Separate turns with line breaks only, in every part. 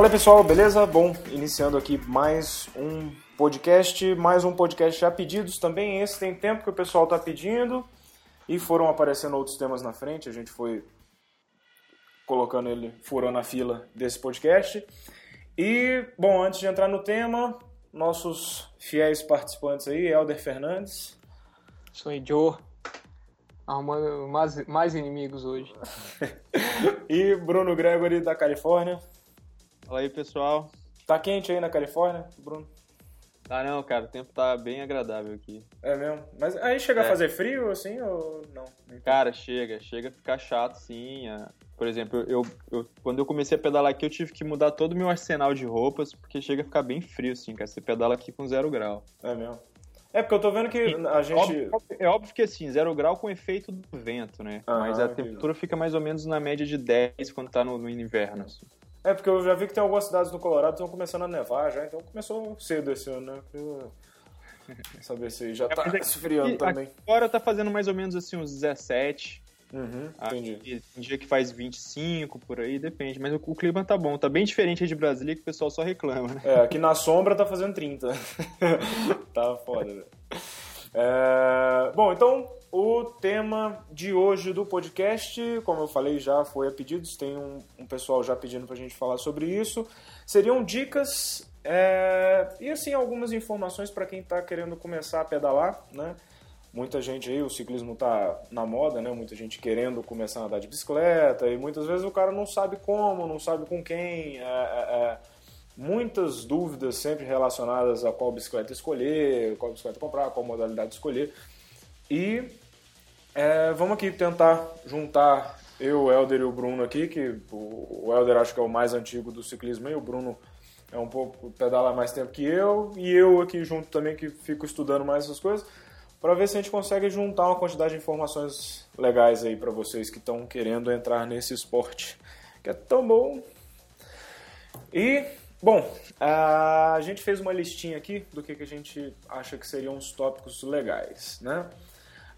Fala pessoal, beleza? Bom, iniciando aqui mais um podcast, mais um podcast já pedidos também. Esse tem tempo que o pessoal está pedindo e foram aparecendo outros temas na frente. A gente foi colocando ele, furando a fila desse podcast. E, bom, antes de entrar no tema, nossos fiéis participantes aí, Helder Fernandes.
Sou Joe, arrumando mais, mais inimigos hoje.
e Bruno Gregory, da Califórnia.
Fala aí, pessoal.
Tá quente aí na Califórnia, Bruno?
Tá não, cara, o tempo tá bem agradável aqui.
É mesmo? Mas aí chega é. a fazer frio, assim, ou não?
Cara, chega, chega a ficar chato, sim. Por exemplo, eu, eu, quando eu comecei a pedalar aqui, eu tive que mudar todo o meu arsenal de roupas, porque chega a ficar bem frio, assim, cara. Você pedala aqui com zero grau.
É mesmo? É, porque eu tô vendo que a gente.
Óbvio, é óbvio que assim, zero grau com efeito do vento, né? Ah, Mas a temperatura fica mais ou menos na média de 10 quando tá no, no inverno. Assim.
É, porque eu já vi que tem algumas cidades no Colorado que estão começando a nevar já, então começou cedo esse ano, né? Eu... Saber se já é, tá é esfriando também.
Agora tá fazendo mais ou menos assim uns 17.
Uhum, entendi.
Tem dia que faz 25 por aí, depende. Mas o, o clima tá bom, tá bem diferente de Brasília que o pessoal só reclama, né?
É, aqui na sombra tá fazendo 30. tá foda, velho. É... Bom, então o tema de hoje do podcast, como eu falei já, foi a pedidos, tem um, um pessoal já pedindo pra gente falar sobre isso. Seriam dicas é, e assim algumas informações para quem está querendo começar a pedalar, né? Muita gente aí, o ciclismo tá na moda, né? Muita gente querendo começar a andar de bicicleta e muitas vezes o cara não sabe como, não sabe com quem. É, é, é muitas dúvidas sempre relacionadas a qual bicicleta escolher, qual bicicleta comprar, qual modalidade escolher. E é, vamos aqui tentar juntar eu, o Helder e o Bruno aqui, que o Helder acho que é o mais antigo do ciclismo e o Bruno é um pouco pedala mais tempo que eu, e eu aqui junto também que fico estudando mais essas coisas, para ver se a gente consegue juntar uma quantidade de informações legais aí para vocês que estão querendo entrar nesse esporte, que é tão bom. E, bom, a gente fez uma listinha aqui do que, que a gente acha que seriam os tópicos legais, né?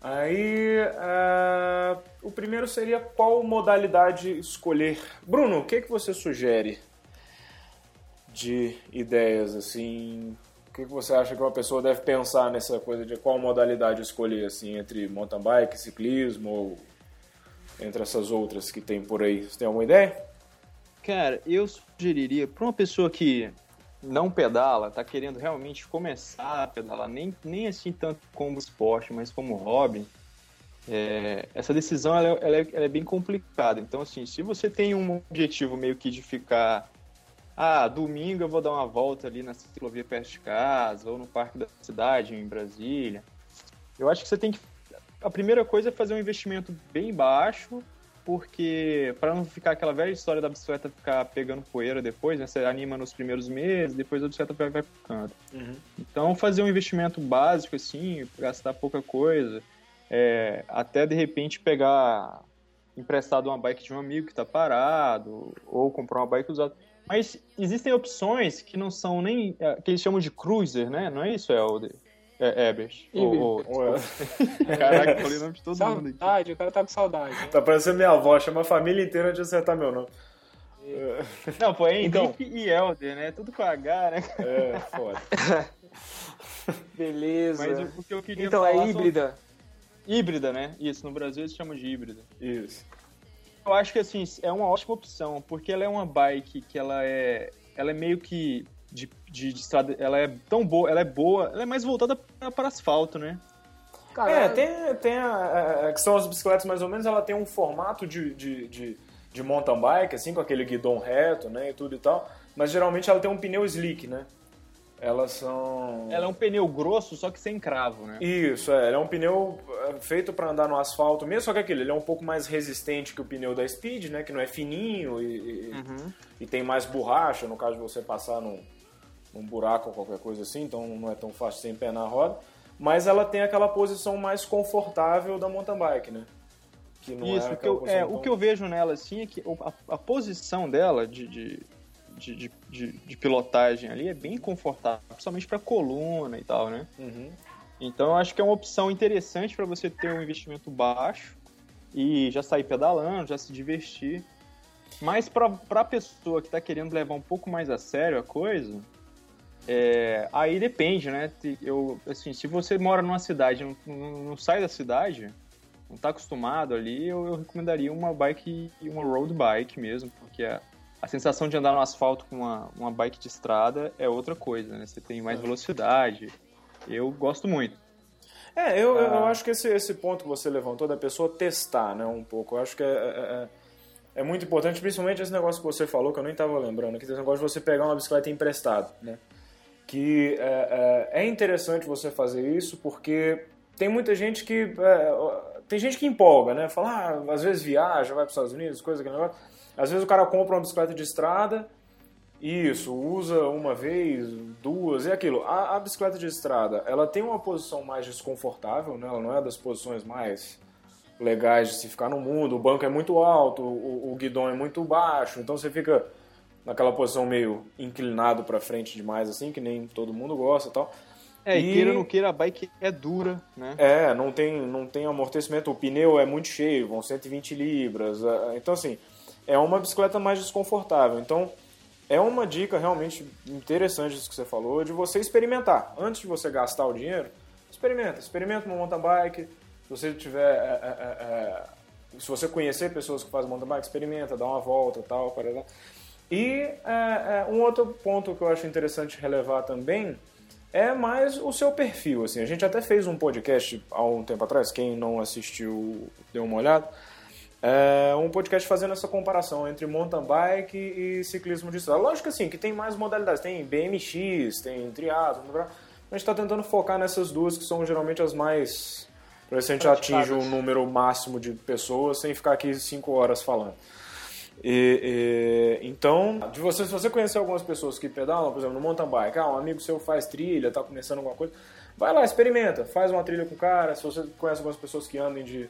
Aí, uh, o primeiro seria qual modalidade escolher. Bruno, o que, que você sugere de ideias, assim? O que, que você acha que uma pessoa deve pensar nessa coisa de qual modalidade escolher, assim, entre mountain bike, ciclismo ou entre essas outras que tem por aí? Você tem alguma ideia?
Cara, eu sugeriria para uma pessoa que não pedala, tá querendo realmente começar a pedalar, nem, nem assim tanto como esporte, mas como hobby, é, essa decisão ela, ela, é, ela, é, bem complicada. Então, assim, se você tem um objetivo meio que de ficar, ah, domingo eu vou dar uma volta ali na ciclovia perto de casa, ou no parque da cidade, em Brasília, eu acho que você tem que. A primeira coisa é fazer um investimento bem baixo porque para não ficar aquela velha história da bicicleta ficar pegando poeira depois, né? Você anima nos primeiros meses, depois a bicicleta vai, vai ficando. Uhum. Então, fazer um investimento básico, assim, gastar pouca coisa, é, até de repente pegar emprestado uma bike de um amigo que está parado, ou comprar uma bike usada. Mas existem opções que não são nem. É, que eles chamam de cruiser, né? Não é isso, Helder? É, Ebert.
Ou, ou...
Caraca, falei o nome de todo
saudade,
mundo
aqui. o cara tá com saudade. Né?
Tá parecendo minha avó, chama a família inteira de acertar meu nome.
Não, pô, é então... Henrique e Helder, né? Tudo com H, né?
É, foda.
Beleza.
Mas o, o, que eu queria
Então é híbrida?
Híbrida, né? Isso, no Brasil eles chamam de híbrida.
Isso.
Eu acho que, assim, é uma ótima opção, porque ela é uma bike que ela é... Ela é meio que de, de, de, estrada, ela é tão boa, ela é boa, ela é mais voltada para asfalto, né?
é, tem, tem a, a, que são as bicicletas mais ou menos, ela tem um formato de, de, de, de mountain bike, assim, com aquele guidão reto, né, e tudo e tal, mas geralmente ela tem um pneu slick, né? Elas são.
Ela é um pneu grosso, só que sem cravo, né?
Isso, é. Ele é um pneu é, feito para andar no asfalto mesmo, só que aquele, ele é um pouco mais resistente que o pneu da Speed, né? Que não é fininho e, uhum. e tem mais borracha, no caso de você passar num, num buraco ou qualquer coisa assim, então não é tão fácil sem empenar a roda. Mas ela tem aquela posição mais confortável da mountain bike, né?
Que não Isso, é, que eu, é tão... o que eu vejo nela assim é que a, a posição dela de, de, de, de, de pilotagem ali é bem confortável, principalmente para coluna e tal, né? Uhum. Então eu acho que é uma opção interessante para você ter um investimento baixo e já sair pedalando, já se divertir. Mas pra, pra pessoa que tá querendo levar um pouco mais a sério a coisa, é, aí depende, né? Eu, assim, se você mora numa cidade, não, não, não sai da cidade, não tá acostumado ali, eu, eu, recomendaria uma bike, uma road bike mesmo, porque a, a sensação de andar no asfalto com uma, uma bike de estrada é outra coisa, né? Você tem mais é. velocidade. Eu gosto muito.
É, eu, ah. eu acho que esse, esse ponto que você levantou da pessoa testar, né, um pouco, eu acho que é, é, é, é muito importante, principalmente esse negócio que você falou, que eu nem estava lembrando, que esse negócio de você pegar uma bicicleta emprestada, né? Que é, é, é interessante você fazer isso porque tem muita gente que... É, tem gente que empolga, né? Fala, ah, às vezes viaja, vai para os Estados Unidos, coisa, aquele negócio. Às vezes o cara compra uma bicicleta de estrada isso, usa uma vez, duas, e aquilo. A, a, bicicleta de estrada, ela tem uma posição mais desconfortável, né? ela não é das posições mais legais de se ficar no mundo. O banco é muito alto, o, o guidão é muito baixo, então você fica naquela posição meio inclinado para frente demais, assim, que nem todo mundo gosta e tal.
É, e queira ou não queira, a bike é dura, né?
É, não tem, não tem amortecimento, o pneu é muito cheio, vão 120 libras, é, então assim, é uma bicicleta mais desconfortável. Então, é uma dica realmente interessante isso que você falou, de você experimentar. Antes de você gastar o dinheiro, experimenta. Experimenta uma mountain bike. Se você tiver. É, é, é, é se você conhecer pessoas que fazem mountain bike, experimenta, dá uma volta e tal. Para e é, é, um outro ponto que eu acho interessante relevar também é mais o seu perfil. Assim. A gente até fez um podcast há um tempo atrás, quem não assistiu, deu uma olhada é um podcast fazendo essa comparação entre mountain bike e ciclismo de estrada. Lógico que assim, que tem mais modalidades, tem BMX, tem triatlo, a gente está tentando focar nessas duas que são geralmente as mais para a gente atinge um número máximo de pessoas sem ficar aqui cinco horas falando. E, e, então, de você, se você conhecer algumas pessoas que pedalam, por exemplo, no mountain bike, ah, um amigo seu faz trilha, está começando alguma coisa, vai lá, experimenta, faz uma trilha com o cara. Se você conhece algumas pessoas que andem de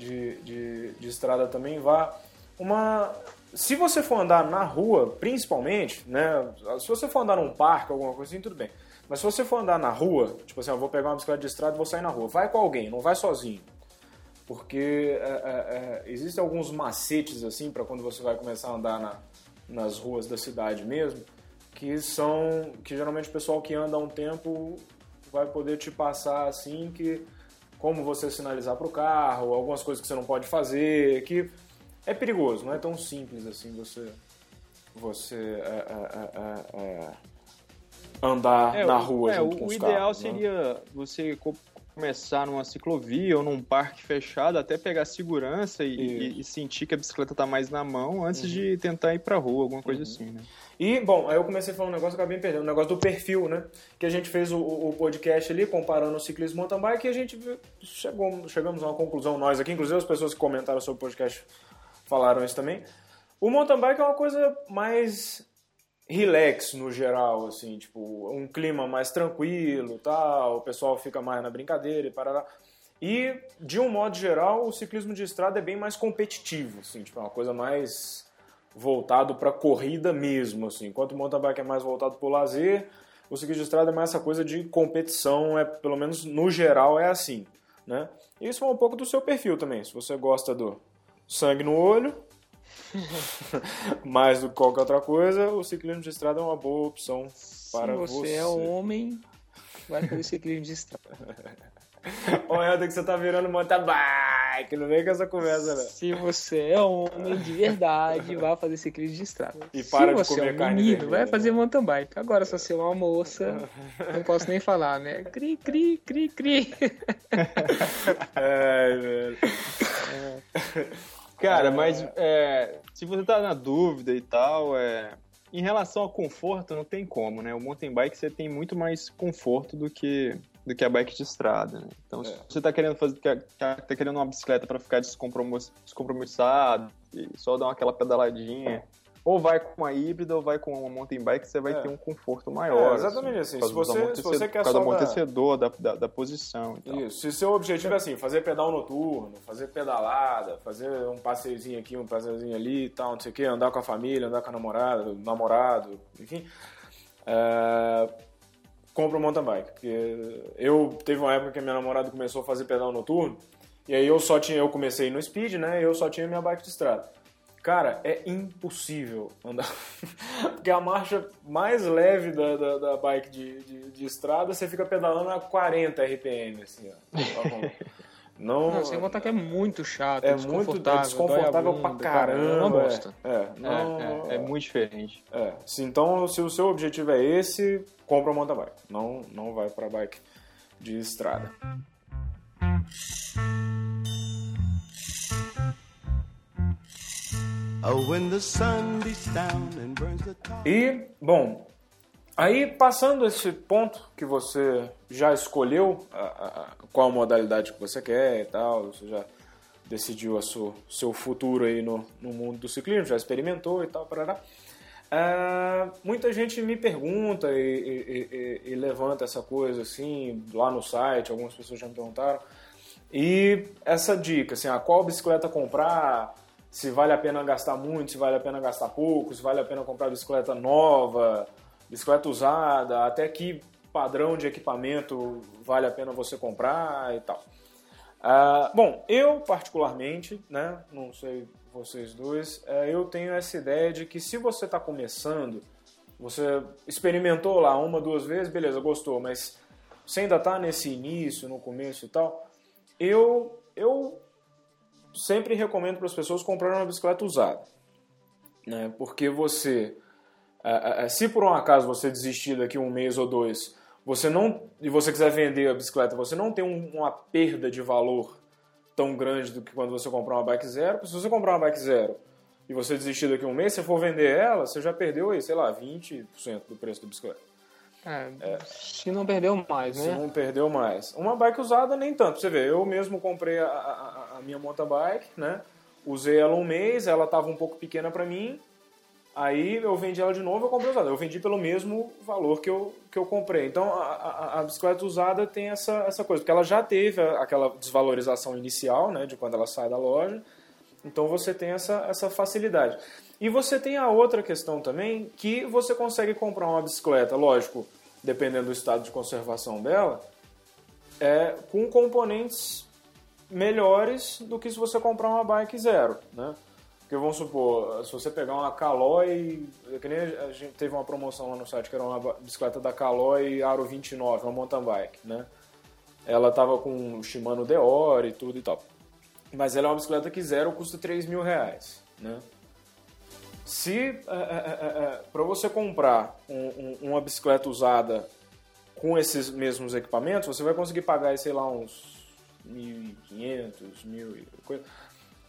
de, de, de estrada também vá. Uma, se você for andar na rua, principalmente, né? Se você for andar num parque, alguma coisa assim, tudo bem. Mas se você for andar na rua, tipo assim, eu vou pegar uma bicicleta de estrada e vou sair na rua, vai com alguém, não vai sozinho. Porque é, é, é, existem alguns macetes, assim, para quando você vai começar a andar na, nas ruas da cidade mesmo, que são, que geralmente o pessoal que anda há um tempo vai poder te passar, assim, que como você sinalizar para o carro, algumas coisas que você não pode fazer, que é perigoso, não é tão simples assim você você é, é, é, andar na rua
é,
junto com
o
os
ideal
carros,
né? seria né? você começar numa ciclovia ou num parque fechado, até pegar segurança e, e, e sentir que a bicicleta está mais na mão antes uhum. de tentar ir para rua, alguma coisa uhum. assim, né?
E, bom, aí eu comecei a falar um negócio que eu acabei perdendo, um negócio do perfil, né? Que a gente fez o, o podcast ali, comparando o ciclismo mountain bike, e a gente chegou, chegamos a uma conclusão, nós aqui, inclusive as pessoas que comentaram sobre o podcast falaram isso também. O mountain bike é uma coisa mais relax no geral, assim, tipo, um clima mais tranquilo, tal, o pessoal fica mais na brincadeira e parará. E, de um modo geral, o ciclismo de estrada é bem mais competitivo, assim, tipo, é uma coisa mais voltado para corrida mesmo, assim. Enquanto o mountain bike é mais voltado para o lazer, o ciclismo de estrada é mais essa coisa de competição, é pelo menos no geral é assim, né? Isso é um pouco do seu perfil também. Se você gosta do sangue no olho, mais do que qualquer outra coisa, o ciclismo de estrada é uma boa opção para você.
Se você é homem, vai fazer ciclismo de estrada.
Ô, Helder, que você tá virando mountain bike, não vem com essa conversa, né?
Se você é homem de verdade, vai fazer ciclismo de estrada.
E para
se
de comer
é
um carne
menino,
vermelha,
vai fazer
né?
mountain bike. Agora, se você é uma moça, não posso nem falar, né? Cri, cri, cri, cri.
É, velho.
Cara, mas é, se você tá na dúvida e tal, é, em relação ao conforto, não tem como, né? O mountain bike você tem muito mais conforto do que do que a bike de estrada, né? Então, se é. você tá querendo fazer, tá querendo uma bicicleta para ficar descompromissado e só dar aquela pedaladinha, ou vai com uma híbrida ou vai com uma mountain bike, você vai é. ter um conforto maior.
É, exatamente assim. Se você, se você quer só. Por
amortecedor, da, da, da, posição e tal.
Isso. Se seu objetivo é assim, fazer pedal noturno, fazer pedalada, fazer um passeiozinho aqui, um passeiozinho ali e tal, não sei o quê, andar com a família, andar com a namorada, namorado, enfim. É, compra um mountain bike. Porque eu teve uma época que a minha namorada começou a fazer pedal noturno, e aí eu só tinha, eu comecei no speed, né? E eu só tinha minha bike de estrada. Cara, é impossível andar. Porque a marcha mais leve da, da, da bike de, de, de, estrada, você fica pedalando a 40 RPM, assim, ó.
Não, não, sem contar que é muito chato,
é muito desconfortável bunda, pra caramba. Eu não
gosto. É, é, não, é, é, é, muito diferente.
É. Então, se o seu objetivo é esse, compra uma mountain bike. Não, não vai pra bike de estrada. E, bom, aí passando esse ponto que você já escolheu a, a, qual modalidade que você quer e tal, você já decidiu o seu, futuro aí no, no mundo do ciclismo, já experimentou e tal, parará. Uh, muita gente me pergunta e, e, e, e, levanta essa coisa assim lá no site, algumas pessoas já me perguntaram. E essa dica, assim, a qual bicicleta comprar, se vale a pena gastar muito, se vale a pena gastar pouco, se vale a pena comprar bicicleta nova, bicicleta usada, até que padrão de equipamento vale a pena você comprar e tal. Uh, bom, eu particularmente, né, não sei vocês dois, uh, eu tenho essa ideia de que se você está começando, você experimentou lá uma, duas vezes, beleza, gostou, mas você ainda está nesse início, no começo e tal, eu, eu sempre recomendo para as pessoas comprarem uma bicicleta usada. Né? Porque você, se por um acaso você desistir daqui um mês ou dois, você não e você quiser vender a bicicleta, você não tem uma perda de valor tão grande do que quando você comprar uma bike zero. Se você comprar uma bike zero e você desistir daqui um mês, se for vender ela, você já perdeu aí, sei lá, 20% do preço da bicicleta.
É, é, se não perdeu mais, né?
Se não perdeu mais. Uma bike usada, nem tanto. Você vê, eu mesmo comprei a, a, a minha mountain bike, né? Usei ela um mês, ela estava um pouco pequena para mim. Aí eu vendi ela de novo, eu comprei usada. Eu vendi pelo mesmo valor que eu, que eu comprei. Então a, a, a bicicleta usada tem essa, essa coisa, porque ela já teve aquela desvalorização inicial, né? De quando ela sai da loja. Então você tem essa, essa facilidade. E você tem a outra questão também, que você consegue comprar uma bicicleta, lógico, dependendo do estado de conservação dela, é, com componentes melhores do que se você comprar uma bike zero, né? Porque vamos supor, se você pegar uma Caloi, que nem a gente teve uma promoção lá no site que era uma bicicleta da Caloi Aro 29, uma mountain bike, né? Ela tava com Shimano Deore e tudo e tal. Mas ela é uma bicicleta que zero custa 3 mil reais, né? Se é, é, é, é para você comprar um, um, uma bicicleta usada com esses mesmos equipamentos, você vai conseguir pagar, sei lá, uns 1.500, 1.000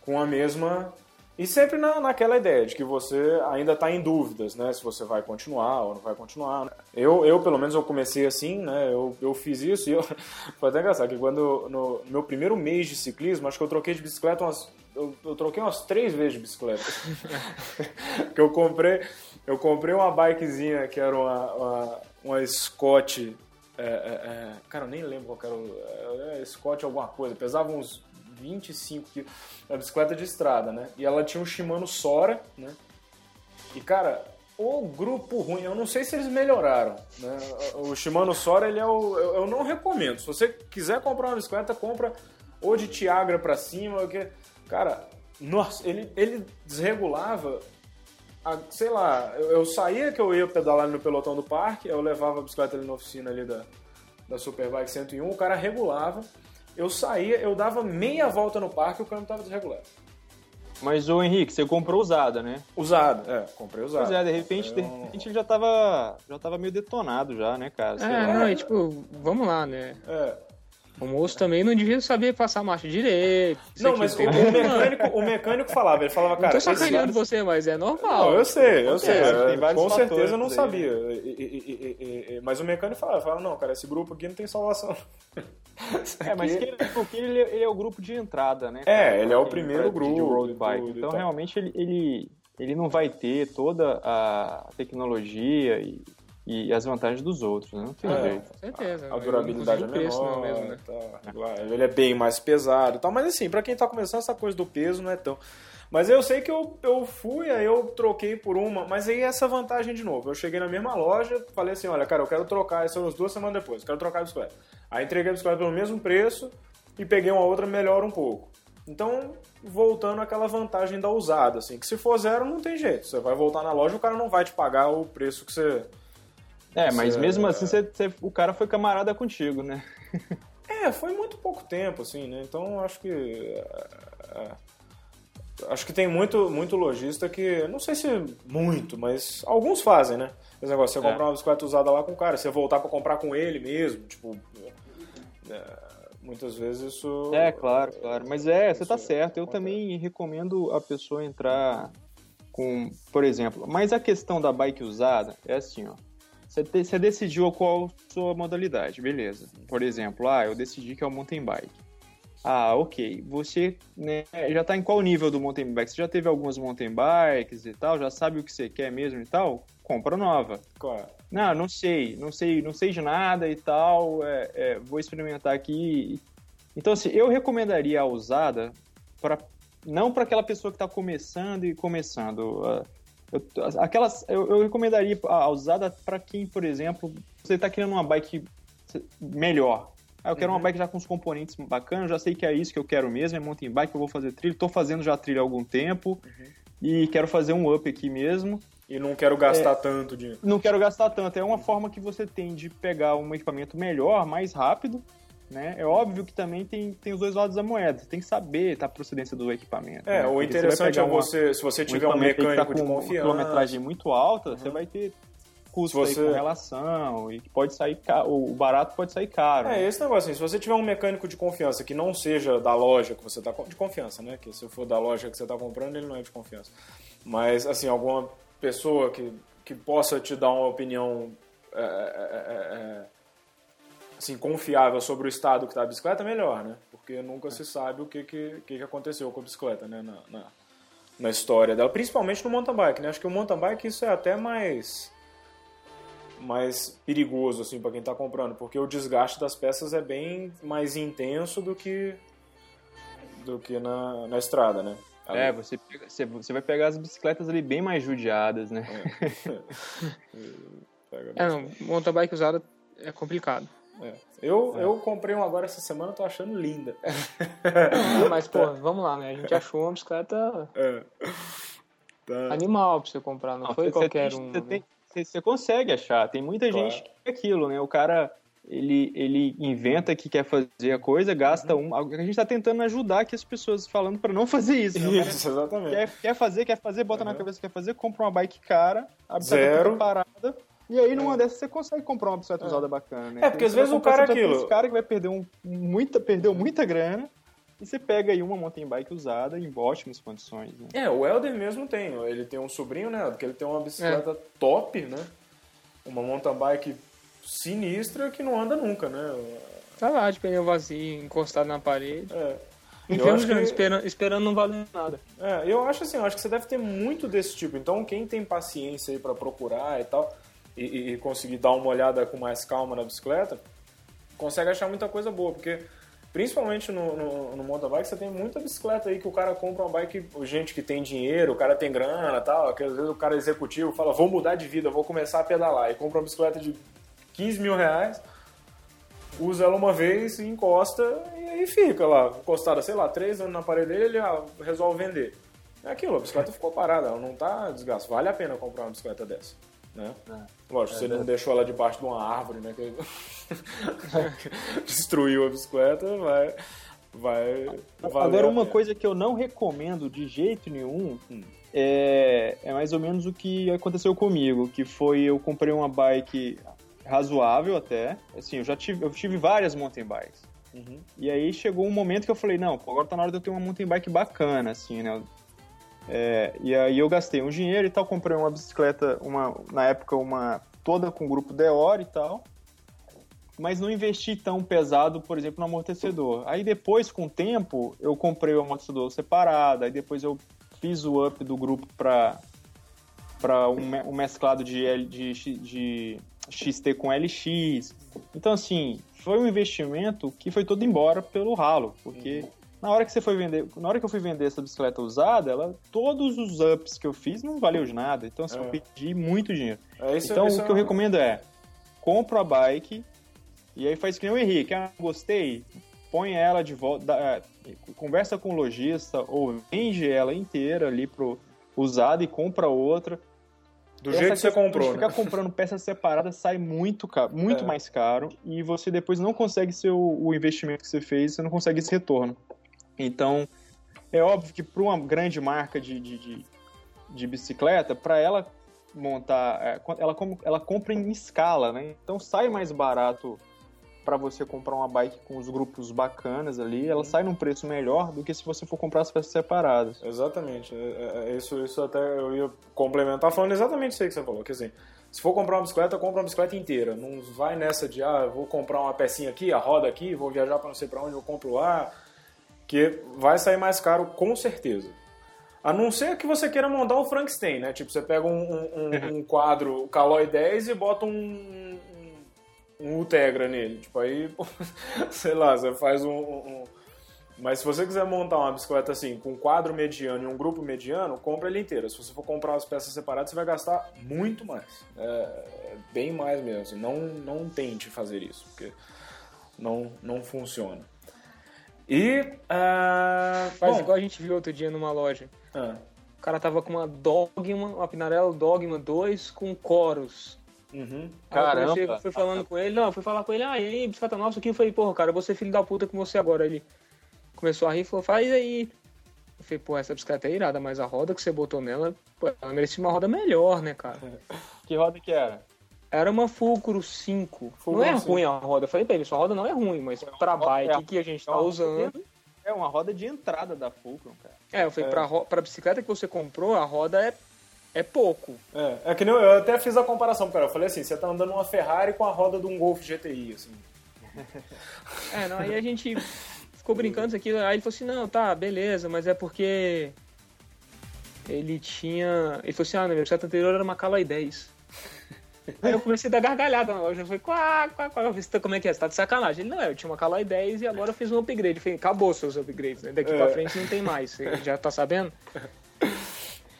com a mesma e sempre na, naquela ideia de que você ainda está em dúvidas, né? Se você vai continuar ou não vai continuar. Né? Eu, eu pelo menos, eu comecei assim, né? Eu, eu fiz isso e eu... foi até engraçado que quando, no meu primeiro mês de ciclismo, acho que eu troquei de bicicleta umas... Eu, eu troquei umas três vezes de bicicleta. que eu comprei... Eu comprei uma bikezinha que era uma, uma, uma Scott... É, é, é, cara, eu nem lembro qual era o... É, Scott alguma coisa. Pesava uns 25 quilos. Uma bicicleta de estrada, né? E ela tinha um Shimano Sora, né? E, cara, o grupo ruim, eu não sei se eles melhoraram, né? O Shimano Sora, ele é o... Eu não recomendo. Se você quiser comprar uma bicicleta, compra ou de Tiagra pra cima, porque... Cara, nossa, ele, ele desregulava a, sei lá, eu, eu, saía que eu ia pedalar no pelotão do parque, eu levava a bicicleta ali na oficina ali da, da Superbike 101, o cara regulava, eu saía, eu dava meia volta no parque e o câmbio estava desregulado.
Mas o Henrique, você comprou usada, né?
Usada, é, comprei usada. Pois
é, de repente, de repente ele já tava, já tava meio detonado já, né, cara?
Sei é, lá. não, e tipo, vamos lá, né? É. O moço também não devia saber passar marcha direito.
Não, mas o, o, mecânico, o mecânico falava, ele falava, cara...
Não tô sacaneando você, mas é normal.
Não, eu sei, eu sei. É, com certeza eu não sabia. E, e, e, mas o mecânico falava, falava, não, cara, esse grupo aqui não tem salvação.
É, mas que, porque ele, ele, é o grupo de entrada, né?
É, ele é o primeiro grupo de
road bike. Então, realmente, ele, ele, ele não vai ter toda a tecnologia e e as vantagens dos outros, né? Não tem é, jeito.
Certeza.
A, a durabilidade é menor, mesmo, né? tá, ele é bem mais pesado e tal, mas assim, para quem tá começando, essa coisa do peso não é tão... Mas eu sei que eu, eu fui, aí eu troquei por uma, mas aí essa vantagem de novo. Eu cheguei na mesma loja, falei assim, olha, cara, eu quero trocar, isso umas duas semanas depois, quero trocar a bicicleta. Aí entreguei a bicicleta pelo mesmo preço e peguei uma outra melhor um pouco. Então, voltando àquela vantagem da usada, assim, que se for zero não tem jeito. Você vai voltar na loja, o cara não vai te pagar o preço que você.
É, mas
Você-
mesmo assim você- você- o cara foi camarada contigo, né?
É, foi muito pouco tempo, assim, né? Então acho que. é, é, acho que tem muito, muito lojista que. Não sei se muito, mas alguns fazem, né? Esse negócio, você
É.
comprar uma bicicleta usada lá com o cara, você voltar pra comprar com ele mesmo, tipo. é, muitas vezes isso.
É, claro, claro. Mas é, você tá certo. Eu também recomendo a pessoa entrar com, por exemplo, mas a questão da bike usada é assim, ó. Você, te- você decidiu qual sua modalidade, beleza. Por exemplo, ah, eu decidi que é o mountain bike. Ah, ok. Você né, já tá em qual nível do mountain bike? Você já teve algumas mountain bikes e tal? Já sabe o que você quer mesmo e tal? Compra nova.
Claro.
Não, não sei, não sei, não sei de nada e tal, é, é, vou experimentar aqui. Então, assim, eu recomendaria a usada para não para aquela pessoa que está começando e começando. ah, eu, aquelas, eu, eu recomendaria a usada para quem, por exemplo, você está querendo uma bike melhor. Ah, eu quero
Uhum.
uma bike já com os componentes bacanas, já sei que é isso que eu quero mesmo, é mountain bike, eu vou fazer trilha, estou fazendo já trilha há algum tempo e quero fazer um up aqui mesmo
E não quero
É.
gastar tanto dinheiro.
não quero gastar tanto. É uma forma que você tem de pegar um equipamento melhor, mais rápido, né? É óbvio que também tem, tem os dois lados da moeda. Você tem que saber a procedência do equipamento.
É,
né?
o
você
interessante é
pegar uma-
você, se você
um
tiver um
aí que
mecânico
tá
de
com
confiança.
quilometragem muito alta, você vai ter custo
você-
com relação e pode sair ca- o barato pode sair caro.
É,
né?
esse negócio assim, se você tiver um mecânico de confiança que não seja da loja que você tá com- de confiança, né? Que se for da loja que você tá comprando, ele não é de confiança. Mas assim, alguma pessoa que, que possa te dar uma opinião é, é, é, é, assim, confiável sobre o estado que tá a bicicleta, melhor, né? Porque nunca se sabe o que, que, que aconteceu com a bicicleta, né? Na, na, na história dela, principalmente no mountain bike, né? Acho que o mountain bike isso é até mais mais perigoso assim para quem tá comprando, porque o desgaste das peças é bem mais intenso do que do que na, na estrada, né?
É, você, pega- você, você vai pegar as bicicletas ali bem mais judiadas, né?
Pega
É, não, mountain bike usada é complicado.
É. Eu, eu comprei um agora essa semana, tô achando linda.
Ah, Mas, pô, vamos lá, né? A gente achou uma bicicleta
É. Tá.
animal pra você comprar, não,
Não,
foi qualquer
tem-
um.
Você,
né?
tem- você- você consegue achar. Tem muita
Claro.
gente que é aquilo, né? O cara ele, ele inventa que quer fazer a coisa, gasta
Uhum.
um. A gente tá tentando ajudar aqui as pessoas falando para não fazer isso. Né?
Isso, exatamente.
Quer, quer fazer, quer fazer, bota na
Uhum.
cabeça que quer fazer, compra uma bike cara, a bicicleta
Zero.
parada. E aí, numa dessas, você consegue comprar uma bicicleta usada bacana, né?
É, porque às vezes o cara é aquilo.
Esse cara que vai perder um, muita, perdeu muita grana, e você pega aí uma mountain bike usada em ótimas condições, né?
É, o Helder mesmo tem. Ele tem um sobrinho, né? Porque ele tem uma bicicleta
É.
top, né? Uma mountain bike sinistra que não anda nunca, né?
Tá lá de pneu vazio, encostado na parede.
É. Eu acho
Enferrujando,
que-
esperando, esperando não valer nada.
É, eu acho assim, eu acho que você deve ter muito desse tipo. Então, quem tem paciência aí pra procurar e tal, e, e- conseguir dar uma olhada com mais calma na bicicleta, consegue achar muita coisa boa, porque principalmente no, no, no mountain bike, você tem muita bicicleta aí que o cara compra uma bike, gente que tem dinheiro, o cara tem grana tal, que às vezes o cara executivo fala, vou mudar de vida, vou começar a pedalar, e compra uma bicicleta de 15 mil reais, usa ela uma vez e encosta e aí fica lá, encostada, sei lá, três anos na parede dele, ele ah, resolve vender. É aquilo, a bicicleta ficou parada, ela não tá desgaste. Vale a pena comprar uma bicicleta dessa. Né? Lógico, se ele não deixou ela debaixo de uma árvore, né? Que destruiu a bicicleta, vai. vai valer
Agora, uma coisa que eu não recomendo de jeito nenhum
Hum.
é, é mais ou menos o que aconteceu comigo, que foi eu comprei uma bike razoável até. Assim, eu já tive, eu tive várias mountain bikes.
Uhum.
E aí chegou um momento que eu falei, não, agora tá na hora de eu ter uma mountain bike bacana, assim, né? É, e aí eu gastei um dinheiro e tal, comprei uma bicicleta, uma, na época uma toda com grupo Deor e tal, mas não investi tão pesado, por exemplo, no amortecedor. Aí depois, com o tempo, eu comprei o amortecedor separado, aí depois eu fiz o up do grupo para para um, um mesclado de, L- de, de XT com LX. Então, assim, foi um investimento que foi todo embora pelo ralo, porque na hora que você foi vender, na hora que eu fui vender essa bicicleta usada, ela, todos os ups que eu fiz não valeu de nada. Então, assim,
É.
eu perdi muito dinheiro.
É,
então,
isso
o que eu
é-
recomendo é compra a bike e aí faz que nem o Henrique. Ah, gostei? põe ela de volta, é, conversa com o lojista ou vende ela inteira ali pro usado e compra outra.
Do
Essa
jeito que você comprou,
de ficar
né?
comprando peças separadas sai muito, ca- muito
É.
mais caro e você depois não consegue ser o, o investimento que você fez, você não consegue esse retorno. Então, é óbvio que para uma grande marca de, de, de, de bicicleta, para ela montar, é, ela, ela compra em escala, né? Então sai mais barato para você comprar uma bike com os grupos bacanas ali, ela sai num preço melhor do que se você for comprar as peças separadas.
Exatamente. É, é, Isso, isso até eu ia complementar falando exatamente isso aí que você falou. Que assim, se for comprar uma bicicleta, compra uma bicicleta inteira. Não vai nessa de, ah, vou comprar uma pecinha aqui, a roda aqui, vou viajar para não sei para onde, eu compro lá. Que vai sair mais caro com certeza. A não ser que você queira montar um Frankenstein, né? Tipo, você pega um, um- um- um quadro Caloi 10 e bota um, um, Ultegra nele. Tipo, aí, sei lá, você faz um- um- mas se você quiser montar uma bicicleta assim, com um quadro mediano e um grupo mediano, compra ele inteira. Se você for comprar as peças separadas, você vai gastar muito mais. É, é bem mais mesmo. Não, não tente fazer isso, porque não, não funciona. E. ah,
Faz
bom,
igual a gente viu outro dia numa loja.
ah,
O cara tava com uma Dogma, uma Pinarello Dogma 2 com Coros.
uhum.
Aí eu
Caramba.
fui falando com ele, não, eu fui falar com ele, ah, e aí, bicicleta nova, isso aqui. Eu falei, porra, cara, eu vou ser filho da puta com você agora. Ele começou a rir e falou, faz aí. Eu falei, pô, essa bicicleta é irada, mas a roda que você botou nela, pô, ela merecia uma roda melhor, né, cara?
Que roda que era?
Era uma Fulcro 5.
Fulcro
não é
5.
ruim a roda. Eu falei pra ele, sua roda não é ruim, mas pra
roda-
bike
é-
que a gente
é
tá usando.
É uma roda de entrada da Fulcrum, cara.
É, eu falei,
É.
Pra, pra bicicleta que você comprou, a roda é, é pouco.
É, é que nem eu, eu até fiz a comparação, cara. Eu falei assim: você tá andando uma Ferrari com a roda de um Golf GTI, assim.
É, não, aí a gente ficou brincando isso aqui, aí ele falou assim, não, tá, beleza, mas é porque ele tinha. Ele falou assim, ah, na minha bicicleta anterior era uma Caloi 10. Aí eu comecei a dar gargalhada na loja, eu falei, quá, quá, quá, eu falei, "Tá- como é que é? Você tá de sacanagem? Ele, não, eu tinha uma Caloi 10 e agora eu fiz um upgrade. Eu falei, acabou seus upgrades, né? Daqui
É.
pra frente não tem mais, você já tá sabendo?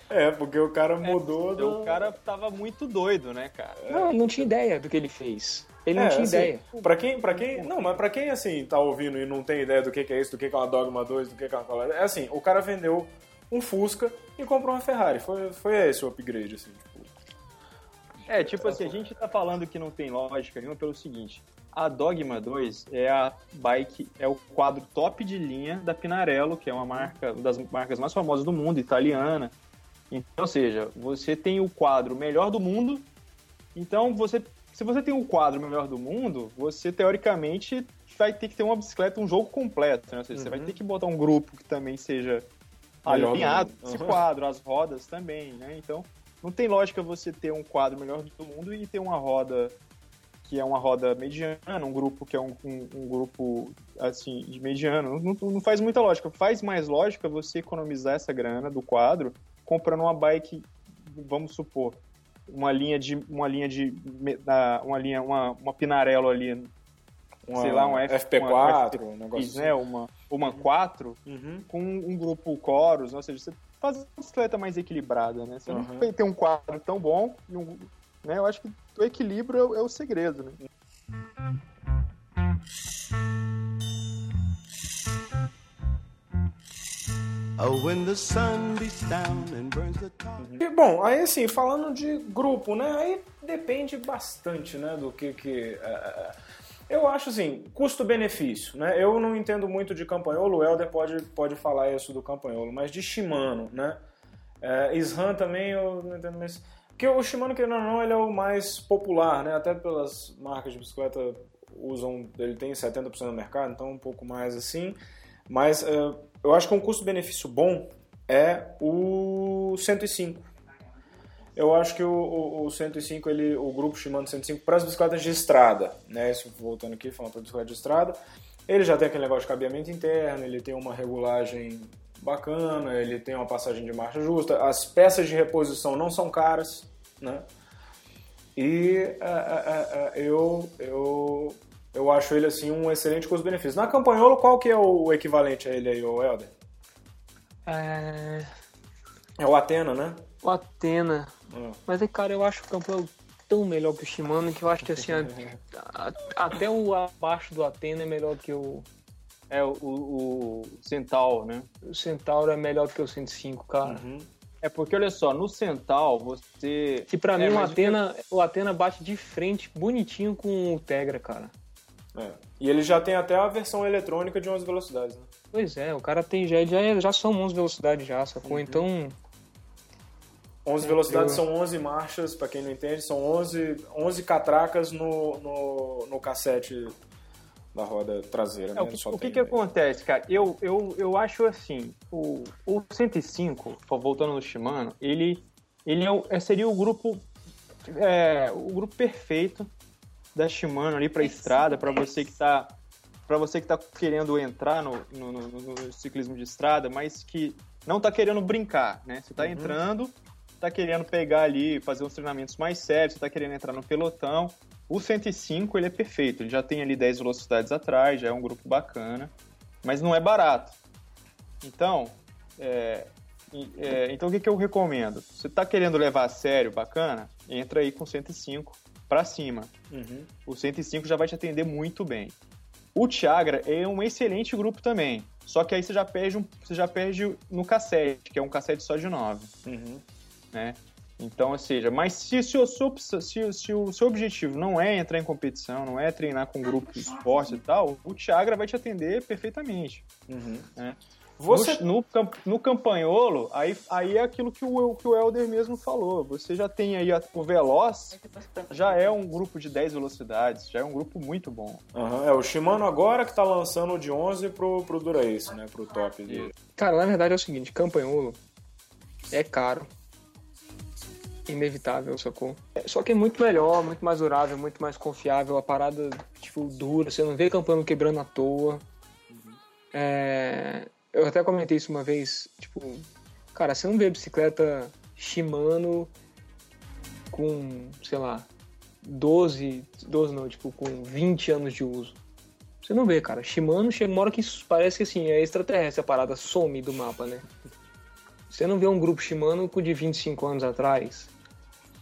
É, porque o cara mudou do.
O cara tava muito doido, né, cara?
Não, ele não tinha ideia do que ele fez. Ele não
É,
tinha
assim,
ideia.
Pra quem, pra quem. Não, mas pra quem assim tá ouvindo e não tem ideia do que, que é isso, do que, que é uma Dogma 2, do que, que é uma Colorado, É assim, o cara vendeu um Fusca e comprou uma Ferrari. Foi, foi esse o upgrade, assim, tipo.
É, tipo assim, a gente tá falando que não tem lógica nenhuma pelo seguinte. A Dogma 2 é a bike, é o quadro top de linha da Pinarello, que é uma marca, uma das marcas mais famosas do mundo, italiana. Então, ou seja, você tem o quadro melhor do mundo. Então, você, se você tem o quadro melhor do mundo, você teoricamente vai ter que ter uma bicicleta, um jogo completo. Né? Ou seja, você vai
Uhum.
ter que botar um grupo que também seja alinhado com esse
Uhum.
quadro, as rodas também, né? Então, não tem lógica você ter um quadro melhor do mundo e ter uma roda que é uma roda mediana, um grupo que é um, um- um grupo assim de mediano. Não, não faz muita lógica. Faz mais lógica você economizar essa grana do quadro comprando uma bike, vamos supor, uma linha de uma linha de uma linha uma, uma Pinarello ali,
Uma
sei lá, um F-
FP4,
uma
um negócio assim.
né, uma uma 4
Uhum.
com um grupo Chorus, ou seja, você faz uma bicicleta mais equilibrada, né? Você
Uhum.
não tem- um quadro tão bom, e um- né? Eu acho que o equilíbrio é, o- é o segredo, né?
Oh.
E, bom, aí assim, falando de grupo, né? Aí depende bastante, né, do que que... é, eu acho assim, custo-benefício, né? Eu não entendo muito de campanholo, o Helder pode, pode falar isso do campanholo, mas de Shimano, né? É, SRAM também eu não entendo mais... Porque o Shimano, querendo ou não, ele é o mais popular, né? Até pelas marcas de bicicleta usam... Ele tem 70% do mercado, então um pouco mais assim. Mas é, eu acho que um custo-benefício bom é o 105. Eu acho que o, o, o 105, ele, o grupo Shimano 105 para as bicicletas de estrada, né? Isso, voltando aqui, falando para bicicleta de estrada, ele já tem aquele negócio de cabeamento interno, ele tem uma regulagem bacana, ele tem uma passagem de marcha justa, as peças de reposição não são caras, né? E é, é, é, eu, eu, eu acho ele assim um excelente custo-benefício. Na Campanholo, qual que é o equivalente a ele aí, o Helder?
É...
É o Atena, né?
O Atena.
É.
Mas, é, cara, eu acho o campeão tão melhor que o Shimano que eu acho que, assim, a- a- até o abaixo do Atena é melhor que o,
É o, o, o Centaur, né?
O Centauro é melhor que o 105, cara.
Uhum.
É porque, olha só, no Centaur você...
Que pra
É,
mim o
o que-
Atena, o Atena bate de frente, bonitinho com o Tegra, cara.
É. E ele já tem até a versão eletrônica de 11 velocidades, né?
Pois é, o cara tem já, já, é- já são 11 velocidades já, sacou? Então,
11 velocidades
eu-
são 11 marchas, pra quem não entende, são 11, 11 catracas no, no, no cassete da roda traseira.
É, o
Ele
que,
só
o que
tem,
que
né?
acontece, cara? Eu, eu, eu acho assim, o, o 105, pô, voltando no Shimano, ele, ele é o- é- seria o grupo é, o grupo perfeito da Shimano ali pra estrada, pra você que tá para você que tá querendo entrar no, no, no- no ciclismo de estrada, mas que não tá querendo brincar, né? Você tá entrando, tá querendo pegar ali, fazer uns treinamentos mais sérios, você tá querendo entrar no pelotão. O 105, ele é perfeito, ele já tem ali 10 velocidades atrás, já é um grupo bacana, mas não é barato. Então, é, é, então o que, que eu recomendo? Você tá querendo levar a sério, bacana? Entra aí com 105 para cima.
Uhum.
O 105 já vai te atender muito bem. O Tiagra é um excelente grupo também. Só que aí você já perde, um, você já perde no cassete, que é um cassete só de 9,
Uhum.
Né? Então, ou seja, mas se, se, o seu, se, se o seu objetivo não é entrar em competição, não é treinar com grupo de esporte e tal, o Tiagra vai te atender perfeitamente.
Uhum.
né?
Você...
No, no, cam- no campanholo, aí, aí é aquilo que o, que o Helder mesmo falou. Você já tem aí a- o Veloz, já é um grupo de 10 velocidades, já é um grupo muito bom.
Aham, É o Shimano agora que tá lançando o de 11 pro, pro Dura-Ace, né? Pro top. dele.
cara, na verdade é o seguinte, campanholo é caro. Inevitável, sacou? É, Só que é muito melhor, muito mais durável, muito mais confiável. A parada, tipo, dura. Você não vê campanholo quebrando à toa. É, Eu até comentei isso uma vez. Tipo, cara, você não vê bicicleta Shimano com, sei lá, 12, 12 não, tipo, com 20 anos de uso. Você não vê, cara. Shimano chega uma hora que parece que assim, é extraterrestre a parada, some do mapa, né? Você não vê um grupo Shimano com de 25 anos atrás,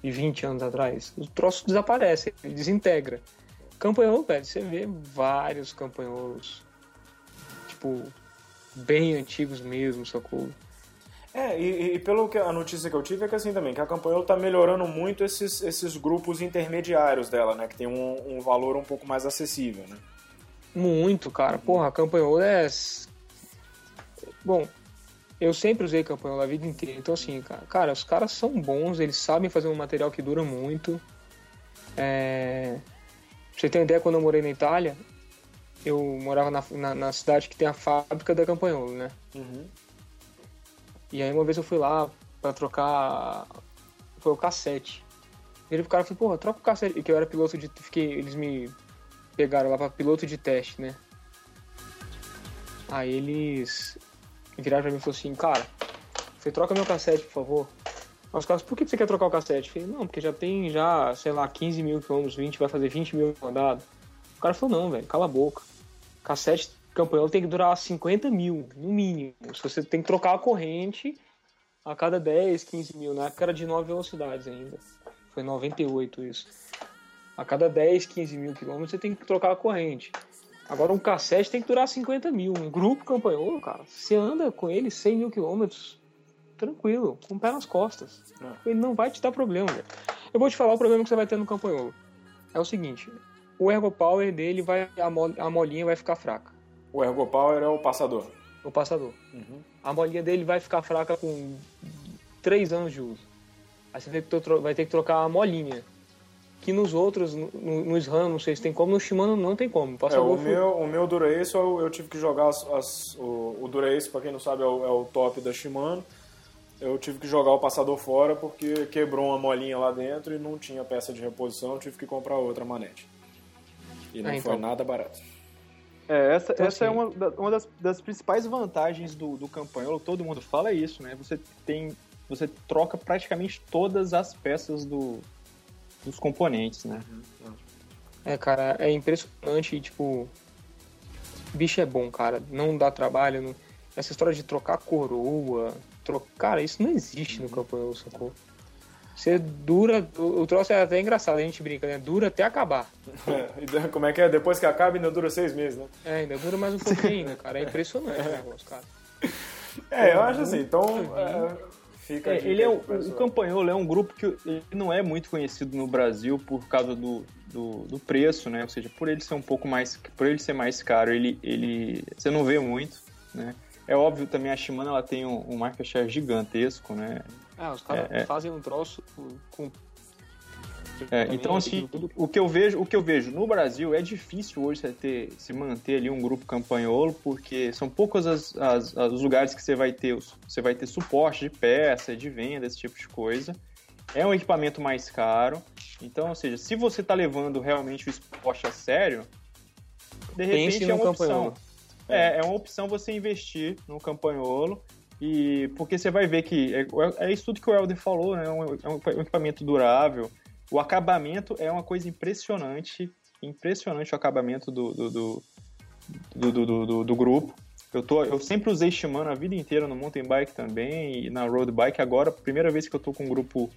de 20 anos atrás. O troço desaparece, ele desintegra. Campanholo, velho, você vê vários campanholos, tipo, bem antigos mesmo, sacou?
É, e, e pelo que a notícia que eu tive é que assim também, que a Campanholo tá melhorando muito esses, esses grupos intermediários dela, né? Que tem um, um valor um pouco mais acessível, né?
Muito, cara. Porra, a campanhola é. Bom, eu sempre usei campanhola a vida inteira. Então, assim, cara, cara, os caras são bons, eles sabem fazer um material que dura muito. É... Pra você ter uma ideia, quando eu morei na Itália, eu morava na, na, na cidade que tem a fábrica da campanhola, né?
Uhum.
E aí uma vez eu fui lá pra trocar. Foi o cassete. E ele pro cara falou, porra, troca o cassete. E que eu era piloto de. Fiquei, eles me pegaram lá pra piloto de teste, né? Aí eles viraram pra mim e falaram assim, cara, você troca meu cassete, por favor. Os caras, por que você quer trocar o cassete? Eu falei, não, porque já tem já, sei lá, 15 mil quilômetros, 20, vai fazer 20 mil rodados. O cara falou, não, velho, cala a boca. Cassete campanholo tem que durar 50 mil, no mínimo. Se você tem que trocar a corrente a cada 10, 15 mil. Na época era de 9 velocidades ainda. Foi 98 isso. A cada 10, 15 mil quilômetros você tem que trocar a corrente. Agora um cassete tem que durar 50 mil. Um grupo campanholo, cara, você anda com ele 100 mil quilômetros tranquilo, com o pé nas costas. Ele não vai te dar problema, velho. Eu vou te falar o problema que você vai ter no campanholo. É o seguinte, o ergo power dele vai a, mol, a molinha vai ficar fraca.
O Ergo Power é o passador.
O passador. A molinha dele vai ficar fraca com 3 anos de uso. Aí você vai ter que trocar a molinha. Que nos outros, no, no, no SRAM, não sei se tem como, no Shimano não tem como. O
É, o
foi-
meu, o meu Dura-Ace, eu, eu tive que jogar as, as- o, o Dura-Ace, pra quem não sabe, é o, é o top da Shimano. Eu tive que jogar o passador fora porque quebrou uma molinha lá dentro e não tinha peça de reposição, eu tive que comprar outra manete. E não
Ah,
foi
então.
nada barato.
É, essa,
Então,
essa é
assim-
uma, uma das, das principais vantagens do, do campanholo, todo mundo fala isso, né? Você tem. Você troca praticamente todas as peças do, dos componentes, né?
É, cara, é impressionante tipo... Bicho é bom, cara. Não dá trabalho. não- Essa história de trocar coroa... Tro... Cara, isso não existe no campanholo, sacou? Você dura. O, o troço é até engraçado, a gente brinca, né? Dura até acabar.
É, como é que é? Depois que acaba, ainda dura seis meses, né?
É, ainda dura mais um pouquinho ainda, cara. É impressionante o negócio, cara.
É, eu acho assim, então. É, fica
é, ele é o, o Campanholo é um grupo que ele não é muito conhecido no Brasil por causa do, do, do, preço, né? Ou seja, por ele ser um pouco mais. Por ele ser mais caro, ele. ele você não vê muito, né? É óbvio também a Shimano ela tem um, um market share gigantesco, né?
Ah, os caras é, é, fazem um troço com.
É, então assim, o que eu vejo, o que eu vejo no Brasil é difícil hoje você ter, se manter ali um grupo campanholo, porque são poucos as, as, os lugares que você vai ter, você vai ter suporte de peça, de venda, esse tipo de coisa. É um equipamento mais caro. Então, ou seja, se você está levando realmente o esporte a sério, de repente é uma opção. É, é uma opção você investir no campanholo e porque você vai ver que é, é isso tudo que o Helder falou, né? É um, é um equipamento durável. O acabamento é uma coisa impressionante, impressionante o acabamento do, do, do, do, do, do, do grupo. Eu, tô, eu sempre usei Shimano a vida inteira no mountain bike também e na road bike. Agora, primeira vez que eu tô com um grupo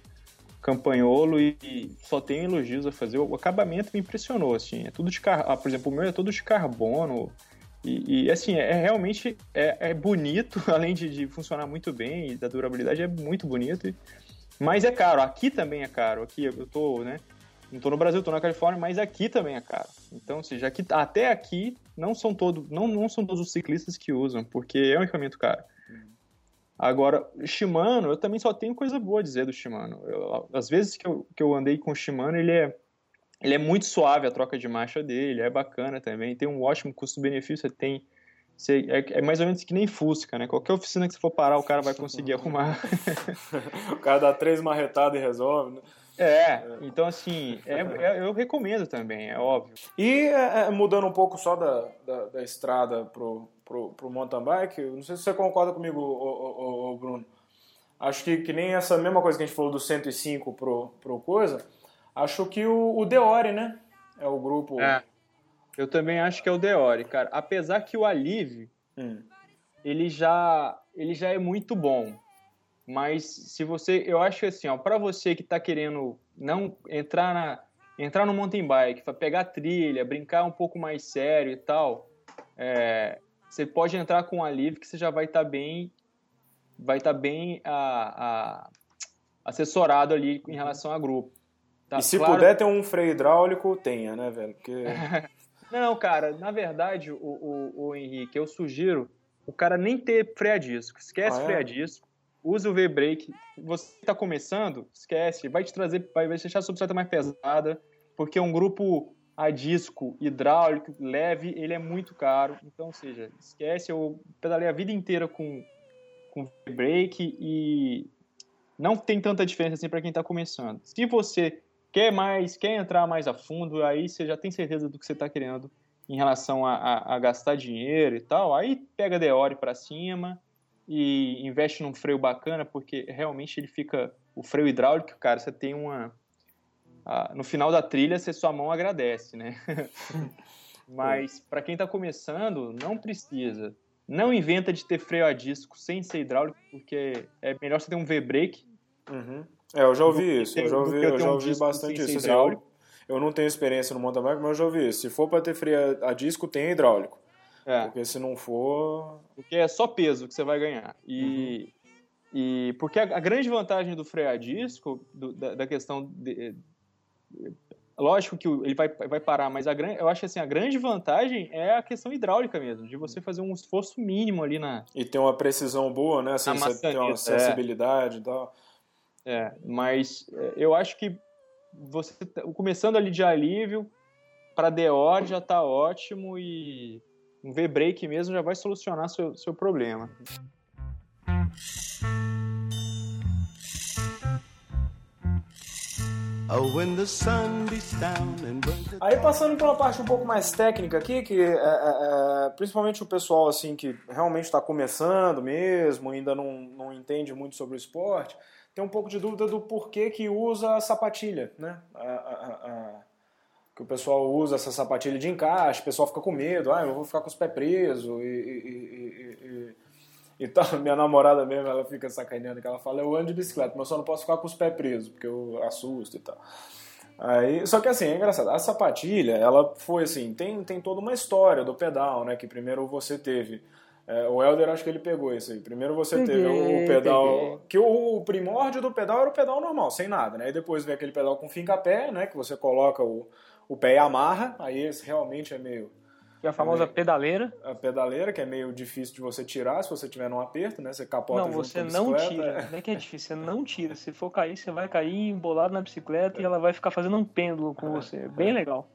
campanholo e, só tenho elogios a fazer. O acabamento me impressionou, assim. É tudo de car... Ah, por exemplo, o meu é todo de carbono. E, e assim, é, é realmente é, é, bonito, além de, de, funcionar muito bem e da durabilidade, é muito bonito. E, mas é caro, aqui também é caro. Aqui eu tô, né? Não tô no Brasil, tô na Califórnia, mas aqui também é caro. Então, ou seja, aqui, até aqui não são, todo, não, não são todos os ciclistas que usam, porque é um equipamento caro. Agora, Shimano, eu também só tenho coisa boa a dizer do Shimano. Eu, às vezes que eu, que eu andei com o Shimano, ele é ele é muito suave a troca de marcha dele, é bacana também, tem um ótimo custo-benefício, tem você, é, é, mais ou menos que nem Fusca, né? Qualquer oficina que você for parar, o cara vai conseguir arrumar.
o cara dá três marretadas e resolve, né?
É, então assim, é, é, eu recomendo também, é óbvio.
E é, é, mudando um pouco só da, da, da, estrada pro, pro, pro mountain bike, não sei se você concorda comigo, ô, ô, ô, Bruno. Acho que, que nem essa mesma coisa que a gente falou do 105 pro, pro coisa, Acho que o, o Deore, né? É o grupo.
É. Eu também acho que é o Deore, cara. Apesar que o Alive, hum. ele já ele já é muito bom. Mas se você, eu acho que assim, ó, para você que tá querendo não entrar na entrar no mountain bike, pegar trilha, brincar um pouco mais sério e tal, é, você pode entrar com o Alive que você já vai estar tá bem vai estar tá bem a, a, assessorado ali em relação a grupo.
Tá, e se claro... puder ter um freio hidráulico, tenha, né, velho? Porque...
Não, cara, na verdade, o, o, o, Henrique, eu sugiro o cara nem ter freio a disco. Esquece ah, é? freio a disco, usa o V-brake. Você está começando, esquece, vai te trazer, vai deixar a substrata mais pesada, porque um grupo a disco hidráulico leve, ele é muito caro. Então, ou seja, esquece, eu pedalei a vida inteira com, com V-brake e não tem tanta diferença assim para quem está começando. Se você quer mais, quer entrar mais a fundo, aí você já tem certeza do que você está querendo em relação a, a, a, gastar dinheiro e tal, aí pega a Deore para cima e investe num freio bacana, porque realmente ele fica. O freio hidráulico, cara, você tem uma. no final da trilha, você sua mão agradece, né? Mas para quem está começando, não precisa. Não inventa de ter freio a disco sem ser hidráulico, porque é melhor você ter um V-brake.
Uhum. É, eu já ouvi isso. Eu já ouvi, eu já ouvi bastante isso. Assim, eu, eu não tenho experiência no mountain bike, mas eu já ouvi isso. Se for para ter freio a disco, tem hidráulico. É. Porque se não for.
Porque é só peso que você vai ganhar. E. Uhum. E porque a, a, grande vantagem do freio a disco, do, da, da, questão de, lógico que ele vai, vai parar, mas a grande, eu acho que assim, a grande vantagem é a questão hidráulica mesmo, de você fazer um esforço mínimo ali na.
E ter uma precisão boa, né? Assim, você ter uma sensibilidade é. e tal.
É, mas é, eu acho que você tá, começando ali de alívio para Deor já está ótimo e um V-break mesmo já vai solucionar seu, seu problema.
Oh, Aí passando por uma parte um pouco mais técnica aqui, que é, é, é, principalmente o pessoal assim que realmente está começando mesmo, ainda não, não entende muito sobre o esporte, tem um pouco de dúvida do porquê que usa a sapatilha, né? A, a, a, que o pessoal usa essa sapatilha de encaixe, o pessoal fica com medo, ah, eu vou ficar com os pés presos e, e, e, Então, minha namorada mesmo, ela fica sacaneando que ela fala, eu ando de bicicleta, mas só não posso ficar com os pés presos, porque eu assusto e tal. Aí, só que assim, é engraçado, a sapatilha, ela foi assim, tem, tem toda uma história do pedal, né, que primeiro você teve... É, o Helder acho que ele pegou isso aí. Primeiro você
Peguei,
teve o pedal.
peguei.
Que o, o primórdio do pedal era o pedal normal, sem nada, né? E depois vem aquele pedal com finca-pé, né? Que você coloca o, o pé e amarra. Aí esse realmente é meio.
E a famosa pedaleira.
A pedaleira, que é meio difícil de você tirar se você tiver num aperto, né? Você capota
Não, você não tira. Não é que é difícil, você não tira. Se for cair, você vai cair embolado na bicicleta e ela vai ficar fazendo um pêndulo com você. É Bem legal.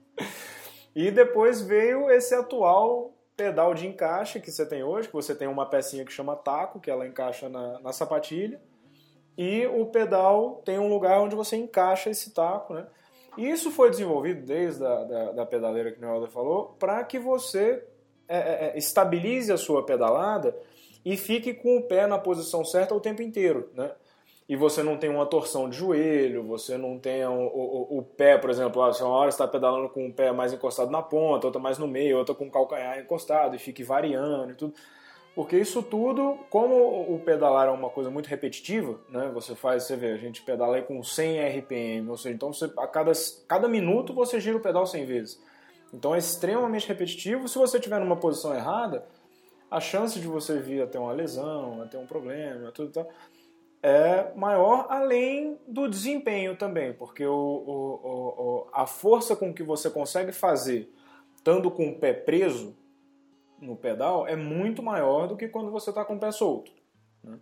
E depois veio esse atual pedal de encaixe que você tem hoje, que você tem uma pecinha que chama taco, que ela encaixa na, na sapatilha, e o pedal tem um lugar onde você encaixa esse taco, né? E isso foi desenvolvido desde a da, da pedaleira que o Helder falou, para que você é, é, é, estabilize a sua pedalada e fique com o pé na posição certa o tempo inteiro, né? E você não tem uma torção de joelho, você não tem o, o, o pé, por exemplo, ah, se uma hora está pedalando com o pé mais encostado na ponta, outra mais no meio, outra com o calcanhar encostado e fique variando e tudo. Porque isso tudo, como o pedalar é uma coisa muito repetitiva, né? Você faz, você vê, a gente pedala aí com 100 RPM, ou seja, então você, a cada, cada minuto você gira o pedal 100 vezes. Então é extremamente repetitivo. Se você estiver numa posição errada, a chance de você vir a ter uma lesão, a ter um problema, tudo tal, é maior, além do desempenho também, porque o, o, o, a força com que você consegue fazer, estando com o pé preso no pedal, é muito maior do que quando você está com o pé solto. Né?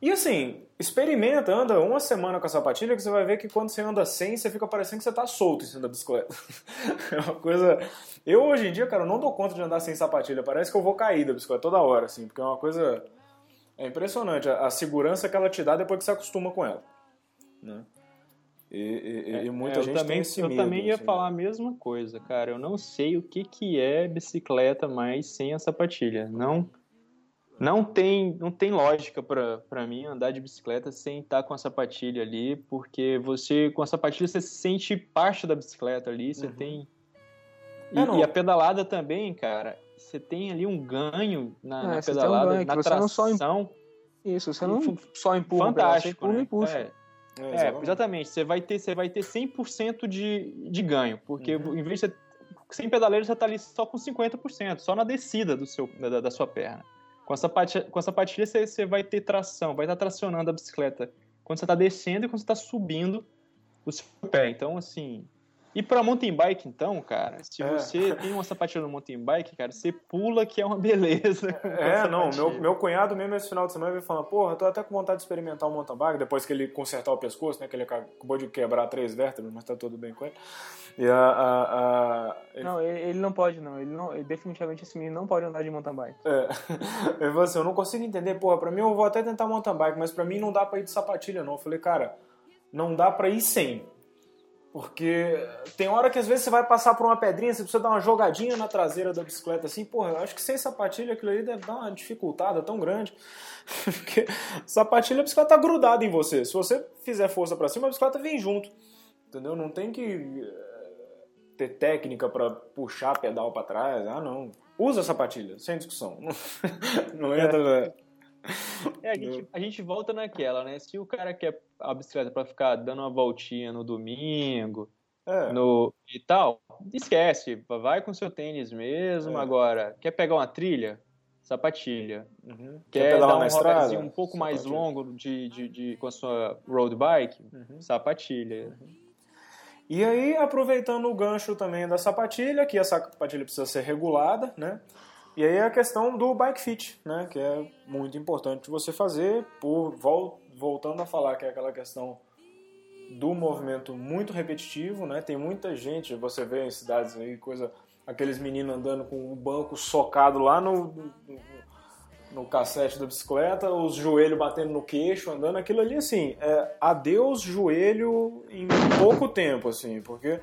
E assim, experimenta, anda uma semana com a sapatilha que você vai ver que quando você anda sem, você fica parecendo que você está solto em cima da bicicleta. é uma coisa... Eu hoje em dia, cara, não dou conta de andar sem sapatilha, parece que eu vou cair da bicicleta toda hora, assim, porque é uma coisa é impressionante a, a, segurança que ela te dá depois que você acostuma com ela. Né? E, e,
é,
e muita
é,
gente
também,
tem esse
Eu
medo,
também ia
assim.
falar a mesma coisa, cara. Eu não sei o que, que é bicicleta mais sem a sapatilha. Não não tem, não tem lógica para mim andar de bicicleta sem estar com a sapatilha ali, porque você, com a sapatilha, você se sente parte da bicicleta ali, você
Uhum.
tem... E,
É,
e a pedalada também, cara, você tem ali um ganho na,
É,
na
tem um
pedalada,
ganho que
na
você não só em-
tração,
Isso, você não só empurra, o pedal, você
fantástico,
empurra
né?
e puxa.
É,
É,
é,
exatamente.
Você vai ter, você vai ter 100% de, de ganho, porque
Uhum.
em vez de você, sem pedaleiro você tá ali só com 50%, só na descida do seu, da, da sua perna. Com a sapatilha, com a sapatilha você, você vai ter tração, vai estar tracionando a bicicleta quando você está descendo e quando você está subindo o seu pé. Então, assim. E para mountain bike, então, cara, se
É.
você tem uma sapatilha no mountain bike, cara, você pula que é uma beleza.
É, não, meu, meu cunhado mesmo esse final de semana veio falando, porra, eu tô até com vontade de experimentar um mountain bike, depois que ele consertar o pescoço, né, que ele acabou de quebrar três vértebras, mas tá tudo bem com ele. E a... a, a ele,
Não, ele, ele não pode, não. Ele não. ele- definitivamente esse menino não pode andar de mountain bike.
é, ele falou assim, eu não consigo entender, porra, pra mim eu vou até tentar mountain bike, mas pra mim não dá pra ir de sapatilha não. Eu falei, cara, não dá pra ir sem. Porque tem hora que às vezes você vai passar por uma pedrinha, você precisa dar uma jogadinha na traseira da bicicleta assim, porra, eu acho que sem sapatilha aquilo ali deve dar uma dificultada tão grande. Porque sapatilha a bicicleta tá grudada em você. Se você fizer força pra cima, a bicicleta vem junto. Entendeu? Não tem que eh, ter técnica pra puxar pedal pra trás. Ah, não. Usa sapatilha, sem discussão. Não entra.
É, a gente, a gente volta naquela, né? Se o cara quer a bicicleta pra ficar dando uma voltinha no domingo
É.
no, e tal, esquece. Vai com seu tênis mesmo.
É.
Agora, quer pegar uma trilha? Sapatilha.
Uhum.
Quer,
pedalar
dar um rolezinho um pouco mais
Sapatilha.
longo de, de, de- com a sua road bike?
Uhum.
Sapatilha.
E aí, aproveitando o gancho também da sapatilha, que a sapatilha precisa ser regulada, né? E aí a questão do bike fit, né? Que é muito importante você fazer, por vol- voltando a falar que é aquela questão do movimento muito repetitivo, né? Tem muita gente, você vê em cidades aí, coisa, aqueles meninos andando com o banco socado lá no, no, cassete da bicicleta, os joelhos batendo no queixo, andando, aquilo ali, assim, é adeus joelho em pouco tempo, assim, porque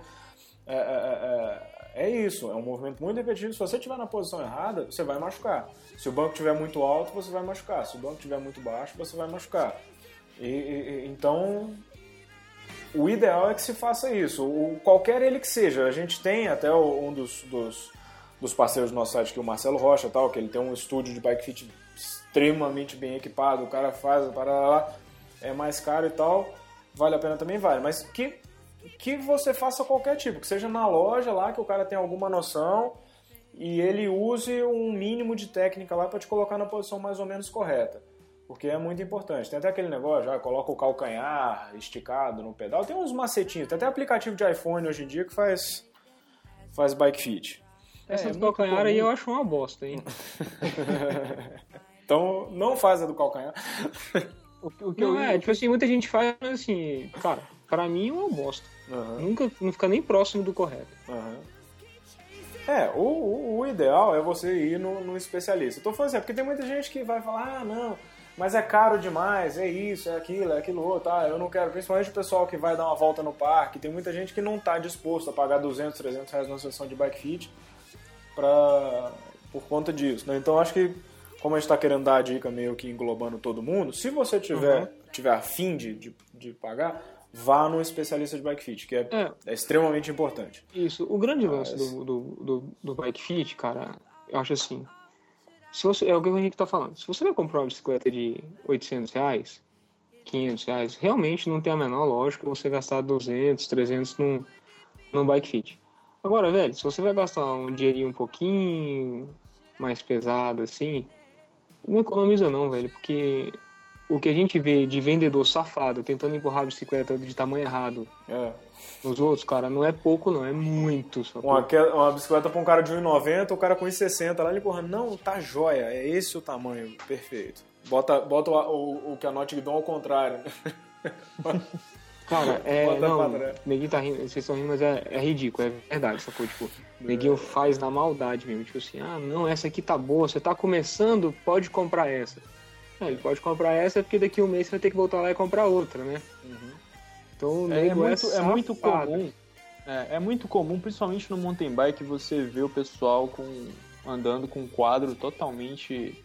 é, é, é, é isso, é um movimento muito repetitivo. Se você estiver na posição errada, você vai machucar. Se o banco estiver muito alto, você vai machucar. Se o banco estiver muito baixo, você vai machucar. E, e- então, o ideal é que se faça isso. O, qualquer ele que seja. A gente tem até o- um dos, dos, dos parceiros do nosso site, que é o Marcelo Rocha, tal, que ele tem um estúdio de bike fit extremamente bem equipado, o cara faz, para lá, é mais caro e tal, vale a pena também vale, mas que que você faça qualquer tipo, que seja na loja lá que o cara tem alguma noção e ele use um mínimo de técnica lá para te colocar na posição mais ou menos correta. Porque é muito importante. Tem até aquele negócio, já coloca o calcanhar esticado no pedal. Tem uns macetinhos, tem até aplicativo de iPhone hoje em dia que faz, faz bike fit.
Essa
É,
do
muito
calcanhar
comum.
aí eu acho uma bosta, hein?
então não faz a do calcanhar.
O, que- o que eu
Não, é, tipo assim, muita gente faz, mas assim, cara, pra mim é uma bosta.
Aham,
Nunca, não fica nem próximo do correto.
aham. É, o, o, o ideal é você ir no, no especialista. Eu tô falando assim, é porque tem muita gente que vai falar, ah, não, mas é caro demais, é isso, é aquilo, é aquilo outro, ah, eu não quero. Principalmente o pessoal que vai dar uma volta no parque, tem muita gente que não tá disposto a pagar 200, 300 reais numa sessão de bike fit pra, por conta disso, né? Então acho que, como a gente tá querendo dar a dica meio que englobando todo mundo, se você tiver, tiver afim de, de, de pagar, vá no especialista de bike fit, que é,
É.
é extremamente importante.
Isso, o grande lance
Mas-
do, do, do, do bike fit, cara, eu acho assim. Se você, é o que o Henrique tá falando. Se você vai comprar uma bicicleta de 800 reais, 500 reais, realmente não tem a menor lógica você gastar 200, 300 num, num bike fit. Agora, velho, se você vai gastar um dinheirinho um pouquinho mais pesado assim, não economiza não, velho, porque o que a gente vê de vendedor safado tentando empurrar a bicicleta de tamanho errado
É.
nos outros, cara, não é pouco, não, é muito.
Uma, uma bicicleta pra um cara de 1,90, o cara com 1,60 lá, ele empurrando. Não, tá jóia, é esse o tamanho, perfeito. Bota, bota o, o, o que a Not ao contrário.
Cara, é.
Bota
não, neguinho tá rindo, vocês estão rindo, mas é, é ridículo, é verdade, sacou? Tipo, neguinho faz na maldade mesmo. Tipo assim, ah, não, essa aqui tá boa, você tá começando, pode comprar essa. É, ele pode comprar essa porque daqui a um mês você vai ter que voltar lá e comprar outra, né? Então o
É, é
nego
muito, é muito
safado.
comum. É, é muito comum, principalmente no mountain bike, você vê o pessoal com, andando com um quadro totalmente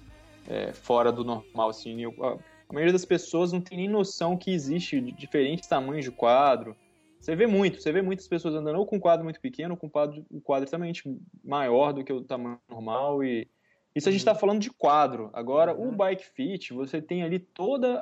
é, fora do normal. Assim, Eu- a, a maioria das pessoas não tem nem noção que existe de diferentes tamanhos de quadro. Você vê muito, você vê muitas pessoas andando ou com um quadro muito pequeno, ou com um quadro, um quadro extremamente maior do que o tamanho normal. E isso a gente está falando de quadro. Agora, o bike fit, você tem ali todas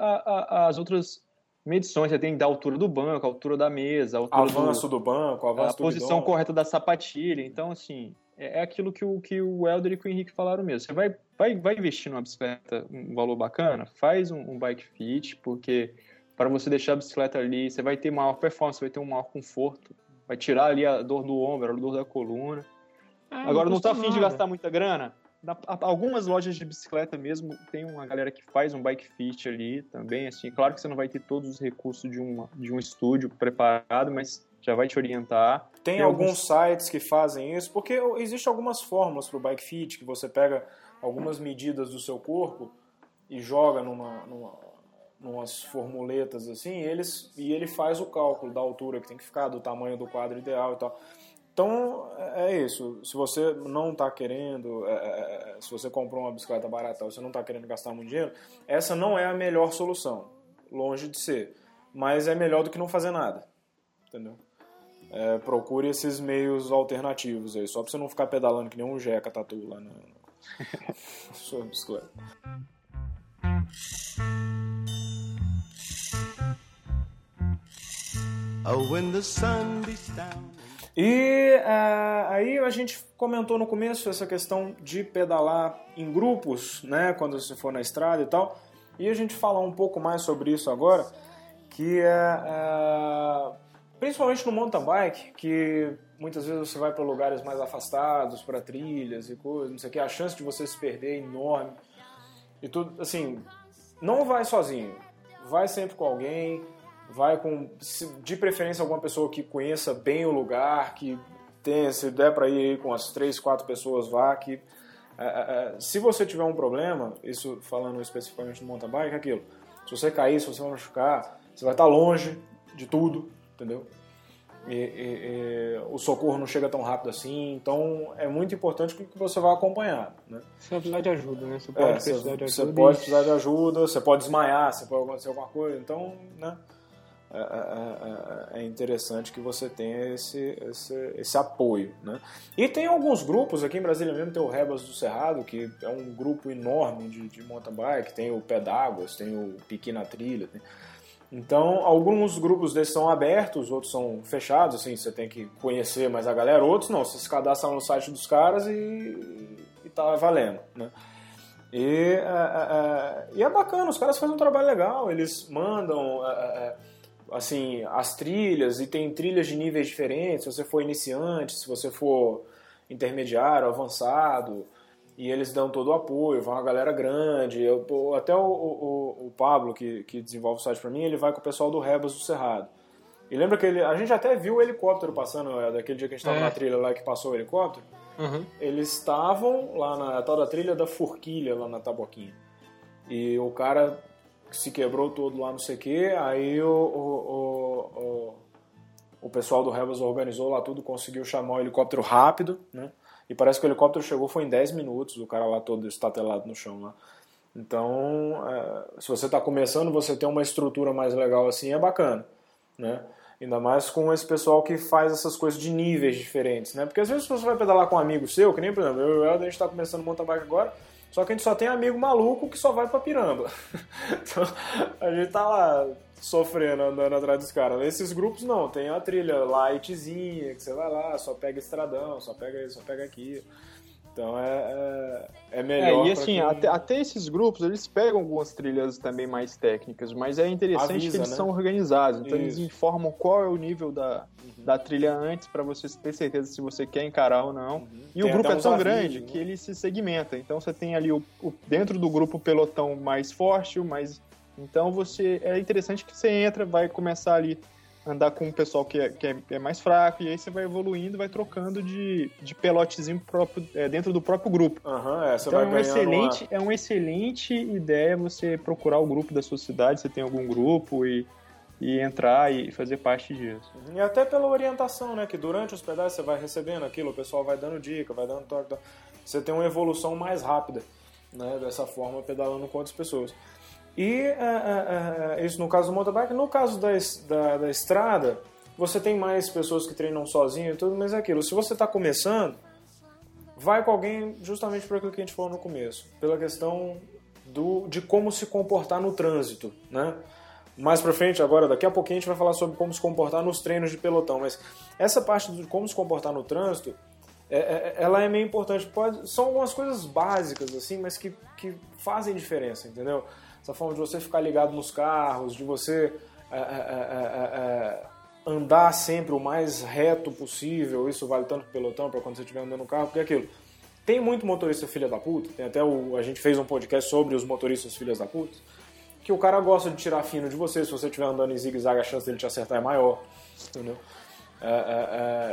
as outras medições. Você tem da altura do banco, a altura da mesa, a altura do-
Avanço do banco, avanço
a
do
posição
guidão.
correta da sapatilha. Então, assim, é, é aquilo que o, que o Helder e que o Henrique falaram mesmo. Você vai, vai, vai investir numa bicicleta, um valor bacana, faz um, um bike fit, porque para você deixar a bicicleta ali, você vai ter maior performance, vai ter um maior conforto, vai tirar ali a dor do ombro, a dor da coluna.
É,
Agora, não tá
custa
afim de gastar muita grana? Na- algumas lojas de bicicleta mesmo tem uma galera que faz um bike fit ali também, assim, claro que você não vai ter todos os recursos de, uma, de um estúdio preparado, mas já vai te orientar.
Tem,
Tem
alguns
alguns-
sites que fazem isso, porque existem algumas fórmulas para o bike fit, que você pega algumas medidas do seu corpo e joga numa, numa, numas formuletas assim, e, eles, e ele faz o cálculo da altura que tem que ficar, do tamanho do quadro ideal e tal. Então, é é isso. Se você não está querendo, é, é, é, se você comprou uma bicicleta barata, você não está querendo gastar muito dinheiro, essa não é a melhor solução. Longe de ser. Mas é melhor do que não fazer nada. Entendeu? É, procure esses meios alternativos aí, só pra você não ficar pedalando que nem um jeca tatu lá na sua bicicleta.
Oh, when the sun beats down.
E ah, aí a gente comentou no começo essa questão de pedalar em grupos, né, quando você for na estrada e tal. E a gente falar um pouco mais sobre isso agora, que é ah, principalmente no mountain bike, que muitas vezes você vai para lugares mais afastados, para trilhas e coisas, não sei o que, a chance de você se perder é enorme. E tudo, assim, não vai sozinho, vai sempre com alguém, vai com, de preferência, alguma pessoa que conheça bem o lugar, que tenha, se der para ir com as três, quatro pessoas, vá, que é, é, é, se você tiver um problema, isso falando especificamente no mountain bike, é aquilo, se você cair, se você machucar, você vai estar longe de tudo, entendeu? E, e- e o socorro não chega tão rápido assim, então é muito importante que você vá acompanhado, né?
Você vai precisar de ajuda, né? Você pode
É,
precisar
você,
de
você
ajuda.
pode
e-
precisar de ajuda, você pode desmaiar, você pode acontecer alguma coisa, então, né? É, é, é, interessante que você tenha esse, esse, esse, apoio. Né? E tem alguns grupos, aqui em Brasília mesmo tem o Rebas do Cerrado, que é um grupo enorme de, de mountain bike, tem o Pé d'Águas, tem o Piqui na Trilha. Tem... Então, alguns grupos desses são abertos, outros são fechados, assim, você tem que conhecer mais a galera. Outros não, você se cadastra no site dos caras e, e tá valendo, né? E é, é, e é bacana, os caras fazem um trabalho legal, eles mandam é, assim, as trilhas, e tem trilhas de níveis diferentes, se você for iniciante, se você for intermediário, avançado, e eles dão todo o apoio, vai uma galera grande, eu, até o, o, o, Pablo, que, que desenvolve o site para mim, ele vai com o pessoal do Rebas do Cerrado. E lembra que ele, a gente até viu o helicóptero passando, é, daquele dia que a gente estava é. na trilha lá que passou o helicóptero, uhum. eles estavam lá na tal da trilha da Forquilha, lá na Taboquinha. E o cara se quebrou todo lá, não sei o quê. Aí o, o, o, o pessoal do Rebels organizou lá tudo, conseguiu chamar o helicóptero rápido, né? E parece que o helicóptero chegou foi em 10 minutos, o cara lá todo estatelado no chão lá. Então, é, se você está começando, você tem uma estrutura mais legal assim, é bacana, né? Ainda mais com esse pessoal que faz essas coisas de níveis diferentes, né? Porque às vezes você vai pedalar com um amigo seu, que nem, por exemplo, eu e o Helder, a gente está começando mountain bike agora, só que a gente só tem amigo maluco que só vai pra piramba. então, a gente tá lá sofrendo, andando atrás dos caras. Nesses grupos não, tem a trilha lightzinha, que você vai lá, só pega estradão, só pega isso, só pega aquilo. Então é, é, é melhor.
É, e assim, quem... até, até, esses grupos, eles pegam algumas trilhas também mais técnicas, mas é interessante Avisa, que eles né? são organizados. Então Isso. eles informam qual é o nível da. Da trilha antes, para você ter certeza se você quer encarar ou não. Uhum. E tem o grupo é tão grande né? que ele se segmenta. Então você tem ali o, o, dentro do grupo o pelotão mais forte, o mais. Então você. É interessante que você entra, vai começar ali andar com um pessoal que é, que é, é, mais fraco, e aí você vai evoluindo, vai trocando de, de pelotezinho próprio, é, dentro do próprio grupo.
Uhum, é,
então é um excelente, uma... é uma excelente ideia você procurar o grupo da sua cidade, você tem algum grupo e, e entrar e fazer parte disso.
E até pela orientação, né? Que durante os pedais você vai recebendo aquilo, o pessoal vai dando dica, vai dando toque. Você tem uma evolução mais rápida, né? Dessa forma, pedalando com outras pessoas. E é, é, isso no caso do mountain. No caso da, da, da, estrada, você tem mais pessoas que treinam sozinho e tudo, mas é aquilo. Se você está começando, vai com alguém justamente por aquilo que a gente falou no começo. Pela questão do, de como se comportar no trânsito, né? Mais pra frente, agora, daqui a pouquinho, a gente vai falar sobre como se comportar nos treinos de pelotão, mas essa parte de como se comportar no trânsito, é, é, ela é meio importante. Pode, são algumas coisas básicas, assim, mas que, que fazem diferença, entendeu? essa forma de você ficar ligado nos carros, de você é é, é, é, é, andar sempre o mais reto possível. Isso vale tanto pro pelotão, para quando você estiver andando no carro, porque é aquilo. Tem muito motorista filha da puta, tem até o, a gente fez um podcast sobre os motoristas filhas da puta, que o cara gosta de tirar fino de você, se você estiver andando em zigue-zague a chance dele te acertar é maior, entendeu? É, é,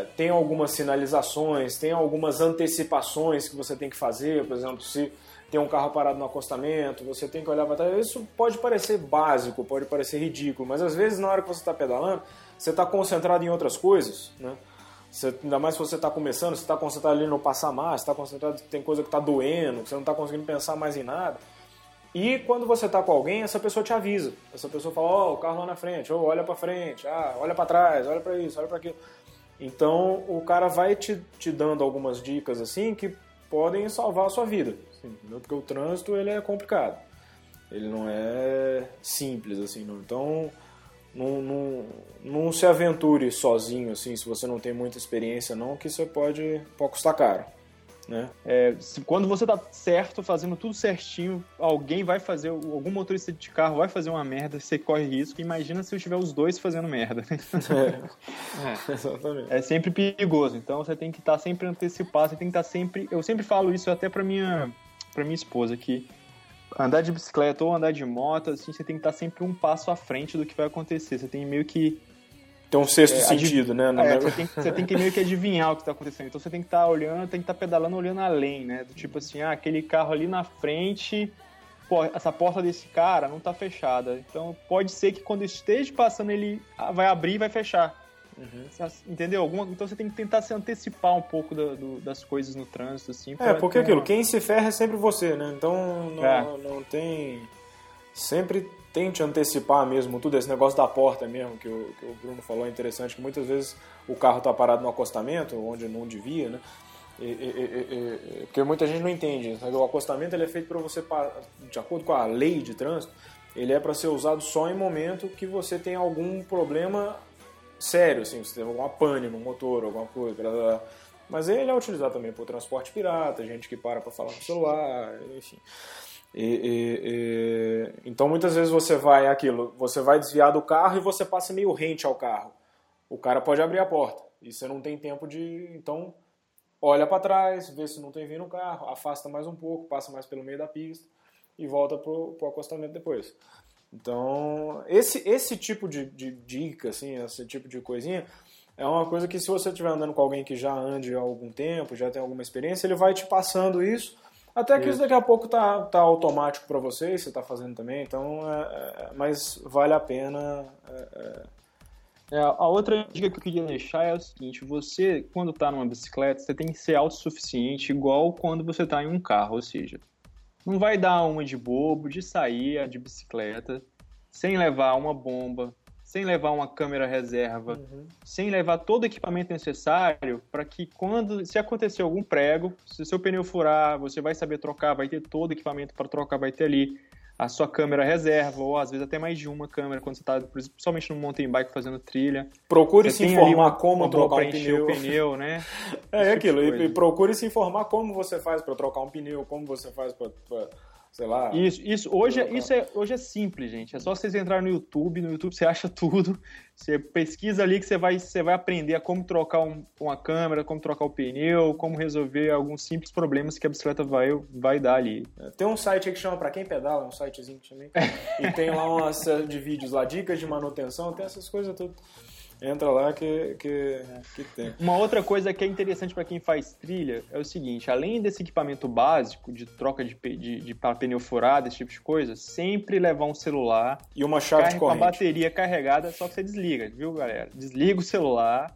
é, tem algumas sinalizações, tem algumas antecipações que você tem que fazer, por exemplo, se tem um carro parado no acostamento, você tem que olhar para trás. Isso pode parecer básico, pode parecer ridículo, mas às vezes na hora que você está pedalando, você está concentrado em outras coisas, né? Você, ainda mais se você está começando, você está concentrado ali no passar mais, está concentrado tem coisa que está doendo, você não está conseguindo pensar mais em nada. E quando você está com alguém, essa pessoa te avisa. Essa pessoa fala: Ó, oh, o carro lá na frente, oh, olha para frente, ah, olha para trás, olha para isso, olha para aquilo. Então o cara vai te, te dando algumas dicas assim que podem salvar a sua vida. Entendeu? Porque o trânsito ele é complicado. Ele não é simples assim, não. Então, não, não, não se aventure sozinho assim, se você não tem muita experiência não, que você pode, pode custar caro. Né?
É, se, quando você tá certo, fazendo tudo certinho, alguém vai fazer, algum motorista de carro vai fazer uma merda, você corre risco. Imagina se eu tiver os dois fazendo merda. É, é, exatamente. É sempre perigoso. Então você tem que estar tá sempre antecipado, você tem que estar tá sempre. Eu sempre falo isso até pra minha, pra minha esposa, que andar de bicicleta ou andar de moto, assim, você tem que estar tá sempre um passo à frente do que vai acontecer. Você tem meio que
tem um sexto é, sentido, né?
É, você, tem, você, tem, que meio que adivinhar o que está acontecendo. Então você tem que estar tá olhando, tem que estar tá pedalando olhando além, né? Do tipo assim, ah, aquele carro ali na frente, pô, essa porta desse cara não está fechada. Então pode ser que quando esteja passando ele vai abrir e vai fechar. Uhum. Entendeu? Alguma, então você tem que tentar se antecipar um pouco do, do, das coisas no trânsito, assim.
É, porque aquilo, quem se ferra é sempre você, né? Então não, é. não tem sempre tente antecipar mesmo tudo, esse negócio da porta mesmo, que o, que o Bruno falou, é interessante, que muitas vezes o carro está parado no acostamento, onde não devia, né? E, e, e, porque muita gente não entende. O acostamento ele é feito para você, de acordo com a lei de trânsito, ele é para ser usado só em momento que você tem algum problema sério, assim, você tem alguma pane no motor, alguma coisa. Blá, blá. Mas ele é utilizado também por transporte pirata, gente que para para falar no celular, enfim. E, e, e, então muitas vezes você vai aquilo, você vai desviar do carro e você passa meio rente ao carro. O cara pode abrir a porta e você não tem tempo de, então olha para trás, vê se não tem vindo o carro, afasta mais um pouco, passa mais pelo meio da pista e volta pro, pro acostamento depois. Então esse esse tipo de, de dica, assim, esse tipo de coisinha é uma coisa que se você estiver andando com alguém que já ande há algum tempo, já tem alguma experiência, ele vai te passando isso, até que isso, daqui a pouco tá, tá automático para você, você está fazendo também, então, é, é, mas vale a pena. É,
é, é, a outra dica que eu queria deixar é o seguinte: você, quando está numa bicicleta, você tem que ser autossuficiente, igual quando você está em um carro, ou seja, não vai dar uma de bobo, de sair de bicicleta, sem levar uma bomba, sem levar uma câmera reserva, uhum. sem levar todo o equipamento necessário para que quando se acontecer algum prego, se seu pneu furar, você vai saber trocar, vai ter todo o equipamento para trocar, vai ter ali a sua câmera reserva, ou às vezes até mais de uma câmera quando você está, principalmente no mountain bike fazendo trilha.
Procure se informar uma, como uma trocar um
pneu. o pneu, né?
é, é aquilo, e, procure se informar como você faz para trocar um pneu, como você faz para sei lá.
Isso, isso. Hoje, é, isso é, hoje é simples, gente. É só vocês entrarem no YouTube. No YouTube você acha tudo. Você pesquisa ali que você vai, você vai aprender a como trocar um, uma câmera, como trocar o pneu, como resolver alguns simples problemas que a bicicleta vai, vai dar ali.
É, tem um site aí que chama Pra Quem Pedala, um sitezinho também. e tem lá uma série de vídeos lá, dicas de manutenção, tem essas coisas tudo. Entra lá que, que, que tem.
Uma outra coisa que é interessante para quem faz trilha é o seguinte: além desse equipamento básico de troca de, de, de pneu furado, esse tipo de coisa, sempre levar um celular
e uma chave de corrente.
com a bateria carregada, só que você desliga, viu, galera? Desliga o celular,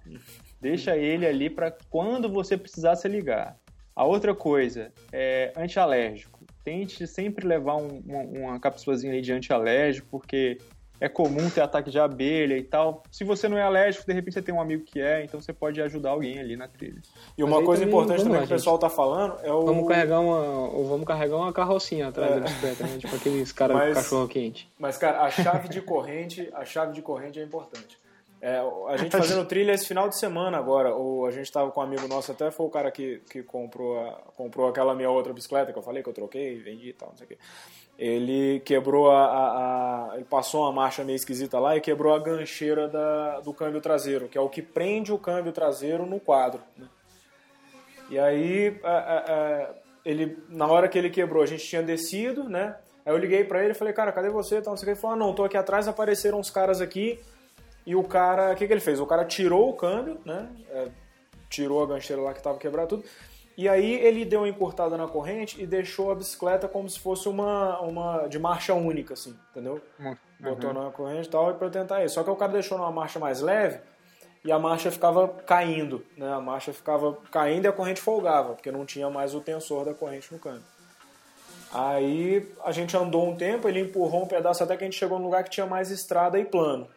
deixa ele ali para quando você precisar se ligar. A outra coisa é antialérgico. Tente sempre levar um, uma, uma cápsulazinha de antialérgico, porque é comum ter ataque de abelha e tal. Se você não é alérgico, de repente você tem um amigo que é, então você pode ajudar alguém ali na trilha.
E uma coisa também, importante também lá, que o pessoal tá falando é o.
Vamos carregar uma. Ou vamos carregar uma carrocinha atrás é. da bicicleta, né? Tipo aqueles caras com cachorro quente.
Mas, cara, a chave de corrente, a chave de corrente é importante. É, a gente fazendo trilha esse final de semana agora, ou a gente tava com um amigo nosso, até foi o cara que, que comprou, a, comprou aquela minha outra bicicleta que eu falei que eu troquei, vendi e tal, não sei o quê ele quebrou a, a, a, ele passou uma marcha meio esquisita lá e quebrou a gancheira da, do câmbio traseiro, que é o que prende o câmbio traseiro no quadro. Né? E aí a, ele na hora que ele quebrou a gente tinha descido, né? Aí eu liguei para ele e falei, cara, cadê você? Então, ele falou, ah, não, tô aqui atrás, apareceram uns caras aqui e o cara, o que, que ele fez? O cara tirou o câmbio, né? É, tirou a gancheira lá que tava quebrada tudo e aí ele deu uma encurtada na corrente e deixou a bicicleta como se fosse uma, uma de marcha única, assim, entendeu? Uhum. Botou na corrente e tal e para tentar isso. Só que o cara deixou numa marcha mais leve e a marcha ficava caindo, né? A marcha ficava caindo e a corrente folgava, porque não tinha mais o tensor da corrente no câmbio. Aí a gente andou um tempo, ele empurrou um pedaço até que a gente chegou num lugar que tinha mais estrada e plano.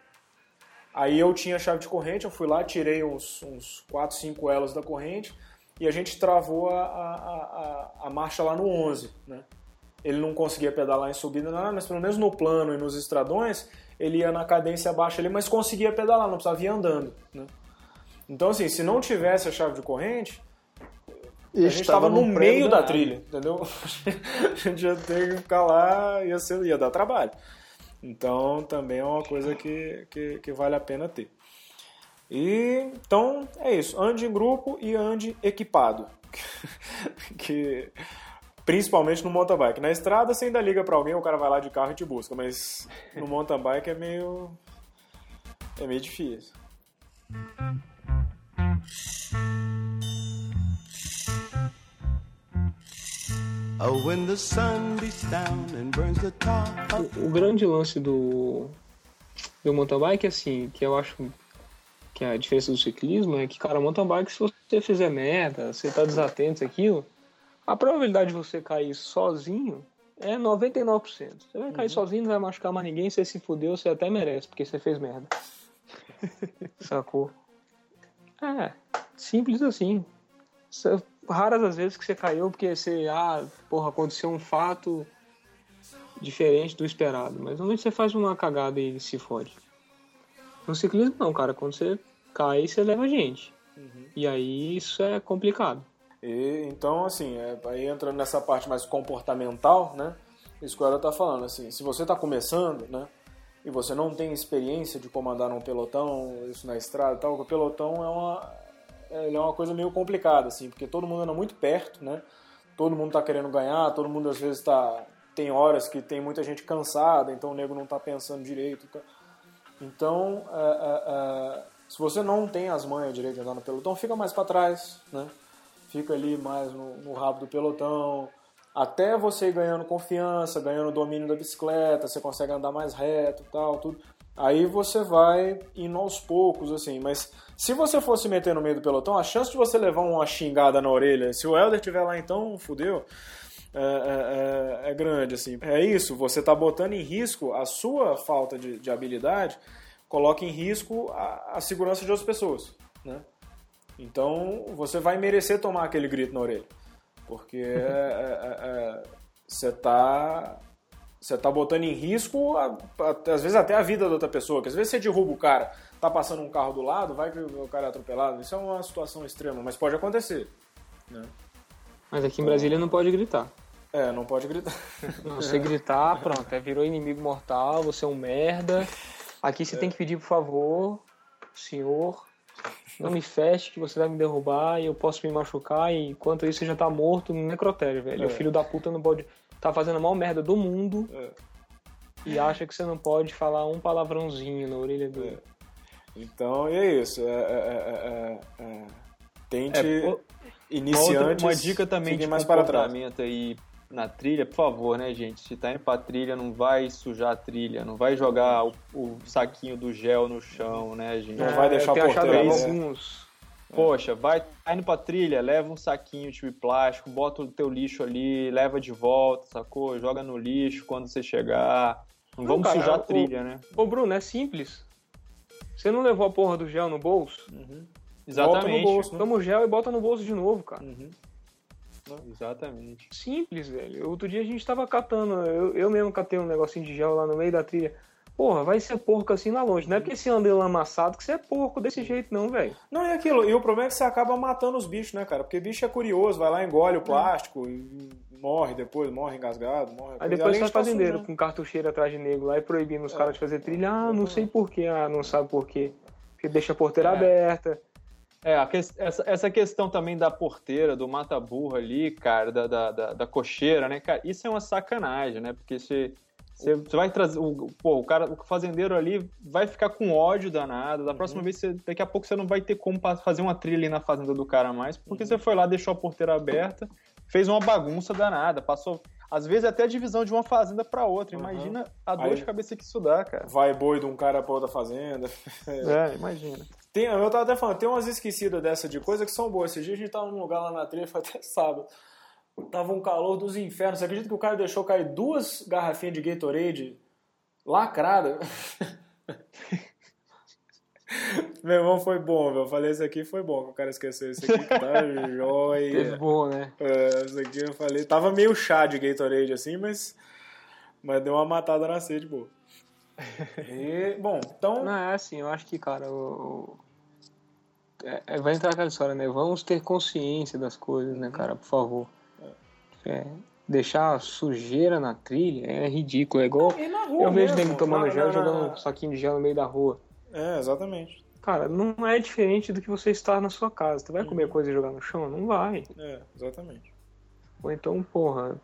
Aí eu tinha a chave de corrente, eu fui lá, tirei uns, uns 4, 5 elos da corrente, e a gente travou a, a, a, a marcha lá no 11, né? Ele não conseguia pedalar em subida, nada, mas pelo menos no plano e nos estradões, ele ia na cadência baixa ali, mas conseguia pedalar, não precisava ir andando, né? Então, assim, se não tivesse a chave de corrente, a gente estava no meio da trilha, entendeu? a gente ia ter que ficar lá, ia, ser, ia dar trabalho. Então, também é uma coisa que, que, que vale a pena ter. E então é isso, ande em grupo e ande equipado. que principalmente no mountain bike. Na estrada você ainda liga para alguém, o cara vai lá de carro e te busca, mas no mountain bike é meio é meio difícil.
Oh, o, o grande lance do do mountain bike assim, que eu acho que é a diferença do ciclismo é que, cara, mountain bike, se você fizer meta, você tá desatento aquilo, a probabilidade de você cair sozinho é 99%. Você vai cair sozinho, não vai machucar mais ninguém, você se fudeu, você até merece, porque você fez merda. Sacou? É, simples assim. Raras as vezes que você caiu porque você, ah, porra, aconteceu um fato diferente do esperado. Mas normalmente você faz uma cagada e se fode. No ciclismo não, cara. Quando você cai, você leva gente. E aí isso é complicado.
E, então, assim, é, aí entrando nessa parte mais comportamental, né? Isso que o Ela tá falando, assim, se você tá começando, né? E você não tem experiência de comandar um pelotão, isso na estrada e tal, o pelotão é uma, é, ele é uma coisa meio complicada, assim, porque todo mundo anda muito perto, né? Todo mundo tá querendo ganhar, todo mundo às vezes tá... Tem horas que tem muita gente cansada, então o nego não tá pensando direito. tá? Então, é, é, é, se você não tem as manhas direito de andar no pelotão, fica mais para trás, né? Fica ali mais no, no rabo do pelotão. Até você ganhando confiança, ganhando domínio da bicicleta, você consegue andar mais reto tal, tudo. Aí você vai indo aos poucos, assim. Mas se você for se meter no meio do pelotão, a chance de você levar uma xingada na orelha, se o Helder estiver lá então, fudeu, é, é- é- é grande, assim. É isso, você tá botando em risco a sua falta de, de habilidade, coloca em risco a, a segurança de outras pessoas, né? Então você vai merecer tomar aquele grito na orelha. Porque é- é- é- é- você tá. Você tá botando em risco, a- a- às vezes até a vida da outra pessoa. Que às vezes você derruba o cara, tá passando um carro do lado, vai que o cara é atropelado. Isso é uma situação extrema, mas pode acontecer. Né?
Mas aqui em Brasília não pode gritar.
É, não pode gritar.
Não, você gritar, pronto, é, virou inimigo mortal, você é um merda. Aqui você tem que pedir, por favor, senhor, não me feche que você vai me derrubar e eu posso me machucar e enquanto isso você já tá morto no necrotério, velho.
É.
O filho da puta não pode... Tá fazendo a maior merda do mundo
É.
e acha que você não pode falar um palavrãozinho na orelha dele.
Então, e é isso. É, é- é- é- é- Tente
É, pô, Uma,
iniciantes.
outra- uma dica também de
mais para trás.
comportamento aí na trilha, por favor, né, gente? Se tá indo pra trilha, não vai sujar a trilha, não vai jogar o, o saquinho do gel no chão, né, gente?
Não vai deixar aí, né?
alguns...
Poxa, vai tá indo pra trilha, leva um saquinho de plástico, bota o teu lixo ali, leva de volta, sacou? Joga no lixo quando você chegar. Não,
Não,
vamos
cara,
sujar a
o-
trilha, né?
Ô Bruno, é simples. Você não levou a porra do gel no bolso?
Volta no bolso, né?
Toma o gel e bota no bolso de novo, cara.
Uhum.
Exatamente.
Simples, velho. Outro dia a gente tava catando, eu, eu mesmo catei um negocinho de gel lá no meio da trilha. Porra, vai ser porco assim lá longe. Não é porque você anda lamaçado que você é porco desse jeito, não, velho.
Não, é aquilo. E o problema é que você acaba matando os bichos, né, cara? Porque bicho é curioso, vai lá, engole o plástico e morre depois, morre engasgado, morre.
Aí depois faz
de
fazendeiro com cartucheira atrás de negro lá e proibindo os caras de fazer trilha. Ah, não sei porquê. Ah, não sabe porquê. Porque deixa a porteira
É.
aberta.
É, que- essa, essa questão também da porteira, do mata-burro ali, cara, da, da, da, da cocheira, né, cara? Isso é uma sacanagem, né? Porque você, você, vai trazer. O, pô, o cara, o fazendeiro ali vai ficar com ódio danado. Da próxima vez, você, daqui a pouco você não vai ter como fazer uma trilha ali na fazenda do cara mais, porque você foi lá, deixou a porteira aberta, fez uma bagunça danada, passou. Às vezes até a divisão de uma fazenda pra outra. Imagina a dor
Aí-
de cabeça que isso dá, cara.
Vai boi de um cara pra outra fazenda.
É, imagina.
Tem, eu tava até falando, tem umas esquecidas dessa de coisa que são boas. Esse dia a gente tava num lugar lá na trilha, foi até sábado. Tava um calor dos infernos. Você acredita que o cara deixou cair duas garrafinhas de Gatorade lacrada? Meu irmão foi bom, meu. Eu falei, isso aqui foi bom que o cara esqueceu. Isso aqui tá
Teve
jóia.
bom, né?
É, isso aqui eu falei. Tava meio chá de Gatorade assim, mas. Mas deu uma matada na sede, boa. E, bom, então.
Não, é assim, eu acho que, cara, o... é- é- vai entrar aquela história, né? Vamos ter consciência das coisas, né, cara? Por favor. É, deixar sujeira na trilha é ridículo. É igual. Eu vejo
mesmo,
nego tomando gel
na-
jogando um saquinho de gel no meio da rua.
É, exatamente.
Cara, não é diferente do que você estar na sua casa. Tu vai
Uhum.
comer coisa e jogar no chão? Não vai.
É, exatamente.
Ou então, porra,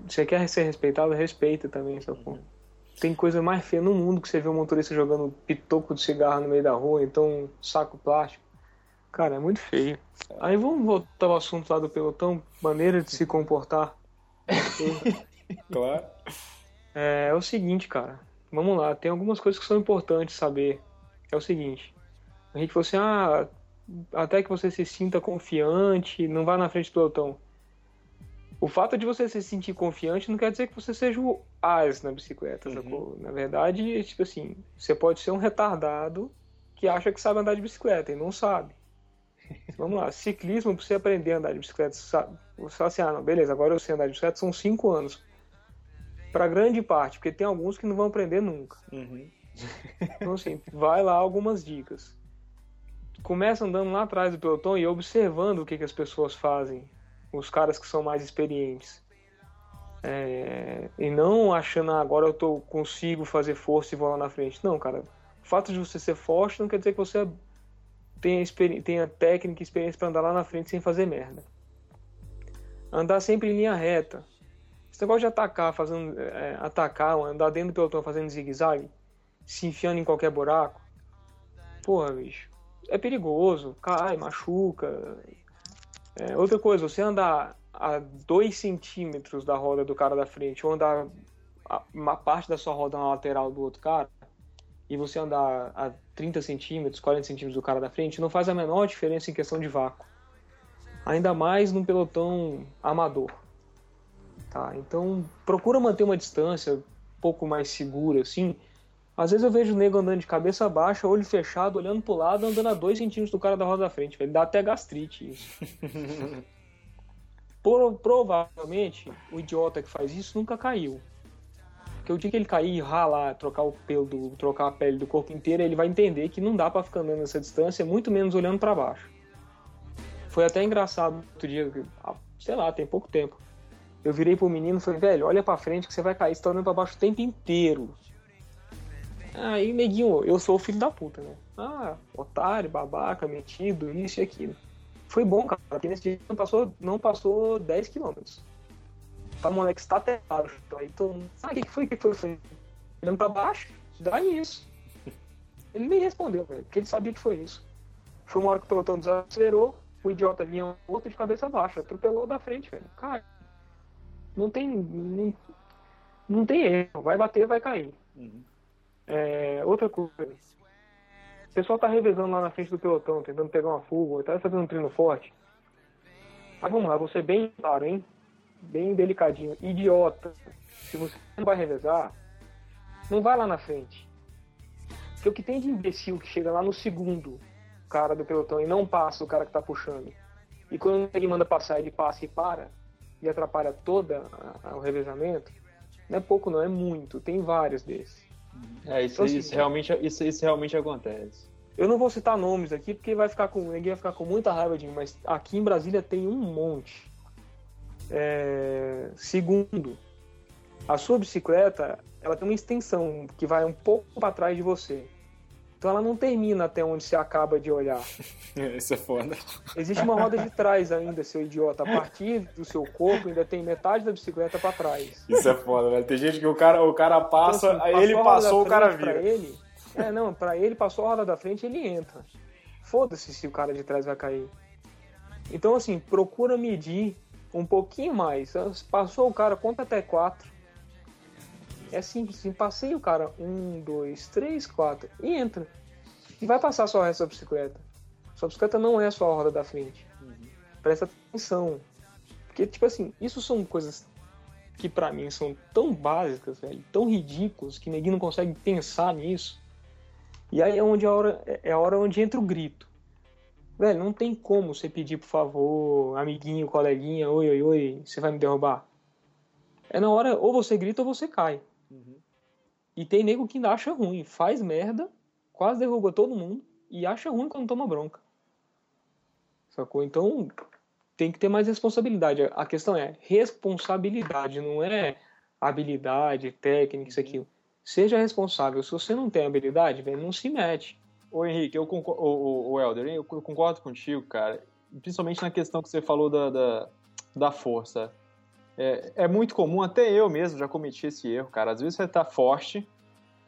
você quer ser respeitado, respeita também essa porra. Tem coisa mais feia no mundo que você vê um motorista jogando pitoco de cigarro no meio da rua, então um saco plástico. Cara, é muito feio. Aí vamos voltar ao assunto lá do pelotão, maneira de se comportar.
Claro.
É, é o seguinte, cara. Vamos lá, tem algumas coisas que são importantes saber. É o seguinte. A gente falou assim, ah, até que você se sinta confiante, não vá na frente do pelotão. O fato de você se sentir confiante não quer dizer que você seja o as na bicicleta,
Uhum.
sacou? Na verdade, tipo assim, você pode ser um retardado que acha que sabe andar de bicicleta e não sabe. Vamos lá, ciclismo, pra você aprender a andar de bicicleta, você sabe, você fala assim, ah, não, beleza, agora eu sei andar de bicicleta, são cinco anos. Pra grande parte, porque tem alguns que não vão aprender nunca.
Uhum.
Então, assim, vai lá algumas dicas. Começa andando lá atrás do pelotão e observando o que, que as pessoas fazem, os caras que são mais experientes. É, e não achando, ah, agora eu tô, consigo fazer força e vou lá na frente. Não, cara. O fato de você ser forte não quer dizer que você tenha, tenha técnica e experiência para andar lá na frente sem fazer merda. Andar sempre em linha reta. Esse negócio de atacar, fazendo, é, atacar, andar dentro do pelotão fazendo zigue-zague, se enfiando em qualquer buraco. Porra, bicho. É perigoso, cai, machuca. É, outra coisa, você andar a 2 centímetros da roda do cara da frente, ou andar uma parte da sua roda na lateral do outro cara, e você andar a 30 centímetros, 40 centímetros do cara da frente, não faz a menor diferença em questão de vácuo. Ainda mais num pelotão amador. Tá? Então, procura manter uma distância um pouco mais segura, assim. Às vezes eu vejo o nego andando de cabeça baixa, olho fechado, olhando pro lado, andando a 2 centímetros do cara da roda da frente. velho. Dá até gastrite isso. Pro- provavelmente, o idiota que faz isso nunca caiu. Porque o dia que ele cair e ralar, trocar o pelo, do, trocar a pele do corpo inteiro, ele vai entender que não dá pra ficar andando nessa distância, muito menos olhando pra baixo. Foi até engraçado outro dia, ah, sei lá, tem pouco tempo. Eu virei pro menino e falei, velho, olha pra frente que você vai cair, você tá olhando pra baixo o tempo inteiro. Aí, neguinho, eu sou o filho da puta, né? Ah, otário, babaca, metido, isso e aquilo. Foi bom, cara, porque nesse dia não passou, não passou 10 quilômetros. Tá, moleque, está aterrado. Aí todo mundo, ah, o que foi, o que foi? Falei, olhando pra baixo, dá nisso. Ele nem respondeu, velho, porque ele sabia que foi isso. Foi uma hora que o pelotão desacelerou, o idiota vinha outro de cabeça baixa, atropelou da frente, velho. Cara, não tem. Não, não tem erro. Vai bater, vai cair.
Uhum.
É, outra coisa. O pessoal tá revezando lá na frente do pelotão, tentando pegar uma fuga, tá fazendo um treino forte. Mas vamos lá, vou ser bem claro, hein? Bem delicadinho. Idiota. Se você não vai revezar, não vai lá na frente. Porque o que tem de imbecil que chega lá no segundo cara do pelotão e não passa o cara que tá puxando. E quando ele manda passar, ele passa e para, e atrapalha a- o revezamento, não é pouco não, é muito. Tem vários desses.
É, isso,
Então, assim,
isso, realmente, isso, isso realmente acontece.
Eu não vou citar nomes aqui porque vai ficar com ninguém vai ficar com muita raiva de mim, mas aqui em Brasília tem um monte. É, Segundo, a sua bicicleta ela tem uma extensão que vai um pouco para trás de você. Então ela não termina até onde você acaba de olhar.
Isso é foda.
Existe uma roda de trás ainda, seu idiota. A partir do seu corpo ainda tem metade da bicicleta para trás.
Isso é foda, velho. Tem gente que o cara, o cara passa,
Então, assim,
aí ele passou, o cara
frente pra
vira.
Ele, é, não, pra ele passou a roda da frente, ele entra. Foda-se se o cara de trás vai cair. Então, assim, procura medir um pouquinho mais. Passou o cara, conta até quatro. É simples, assim, passei o cara, um, dois, três, quatro, e entra. E vai passar só da bicicleta. Sua bicicleta não é só a roda da frente. Presta atenção. Porque, tipo assim, isso são coisas que pra mim são tão básicas, velho, tão ridículas, que ninguém não consegue pensar nisso. E aí é onde a hora é a hora onde entra o grito. Velho, não tem como você pedir por favor, amiguinho, coleguinha, oi, oi, oi, você vai me derrubar. É na hora, ou você grita ou você cai. E tem nego que ainda acha ruim, faz merda, quase derruba todo mundo e acha ruim quando toma bronca. Sacou? Então tem que ter mais responsabilidade. A questão é responsabilidade, não é habilidade, técnica, isso aquilo. Seja responsável. Se você não tem habilidade, velho, não se mete.
Ô Henrique, eu concordo, o, Helder, eu concordo contigo, cara. Principalmente na questão que você falou da, da, da força. É, é muito comum, até eu mesmo já cometi esse erro, cara. Às vezes você tá forte,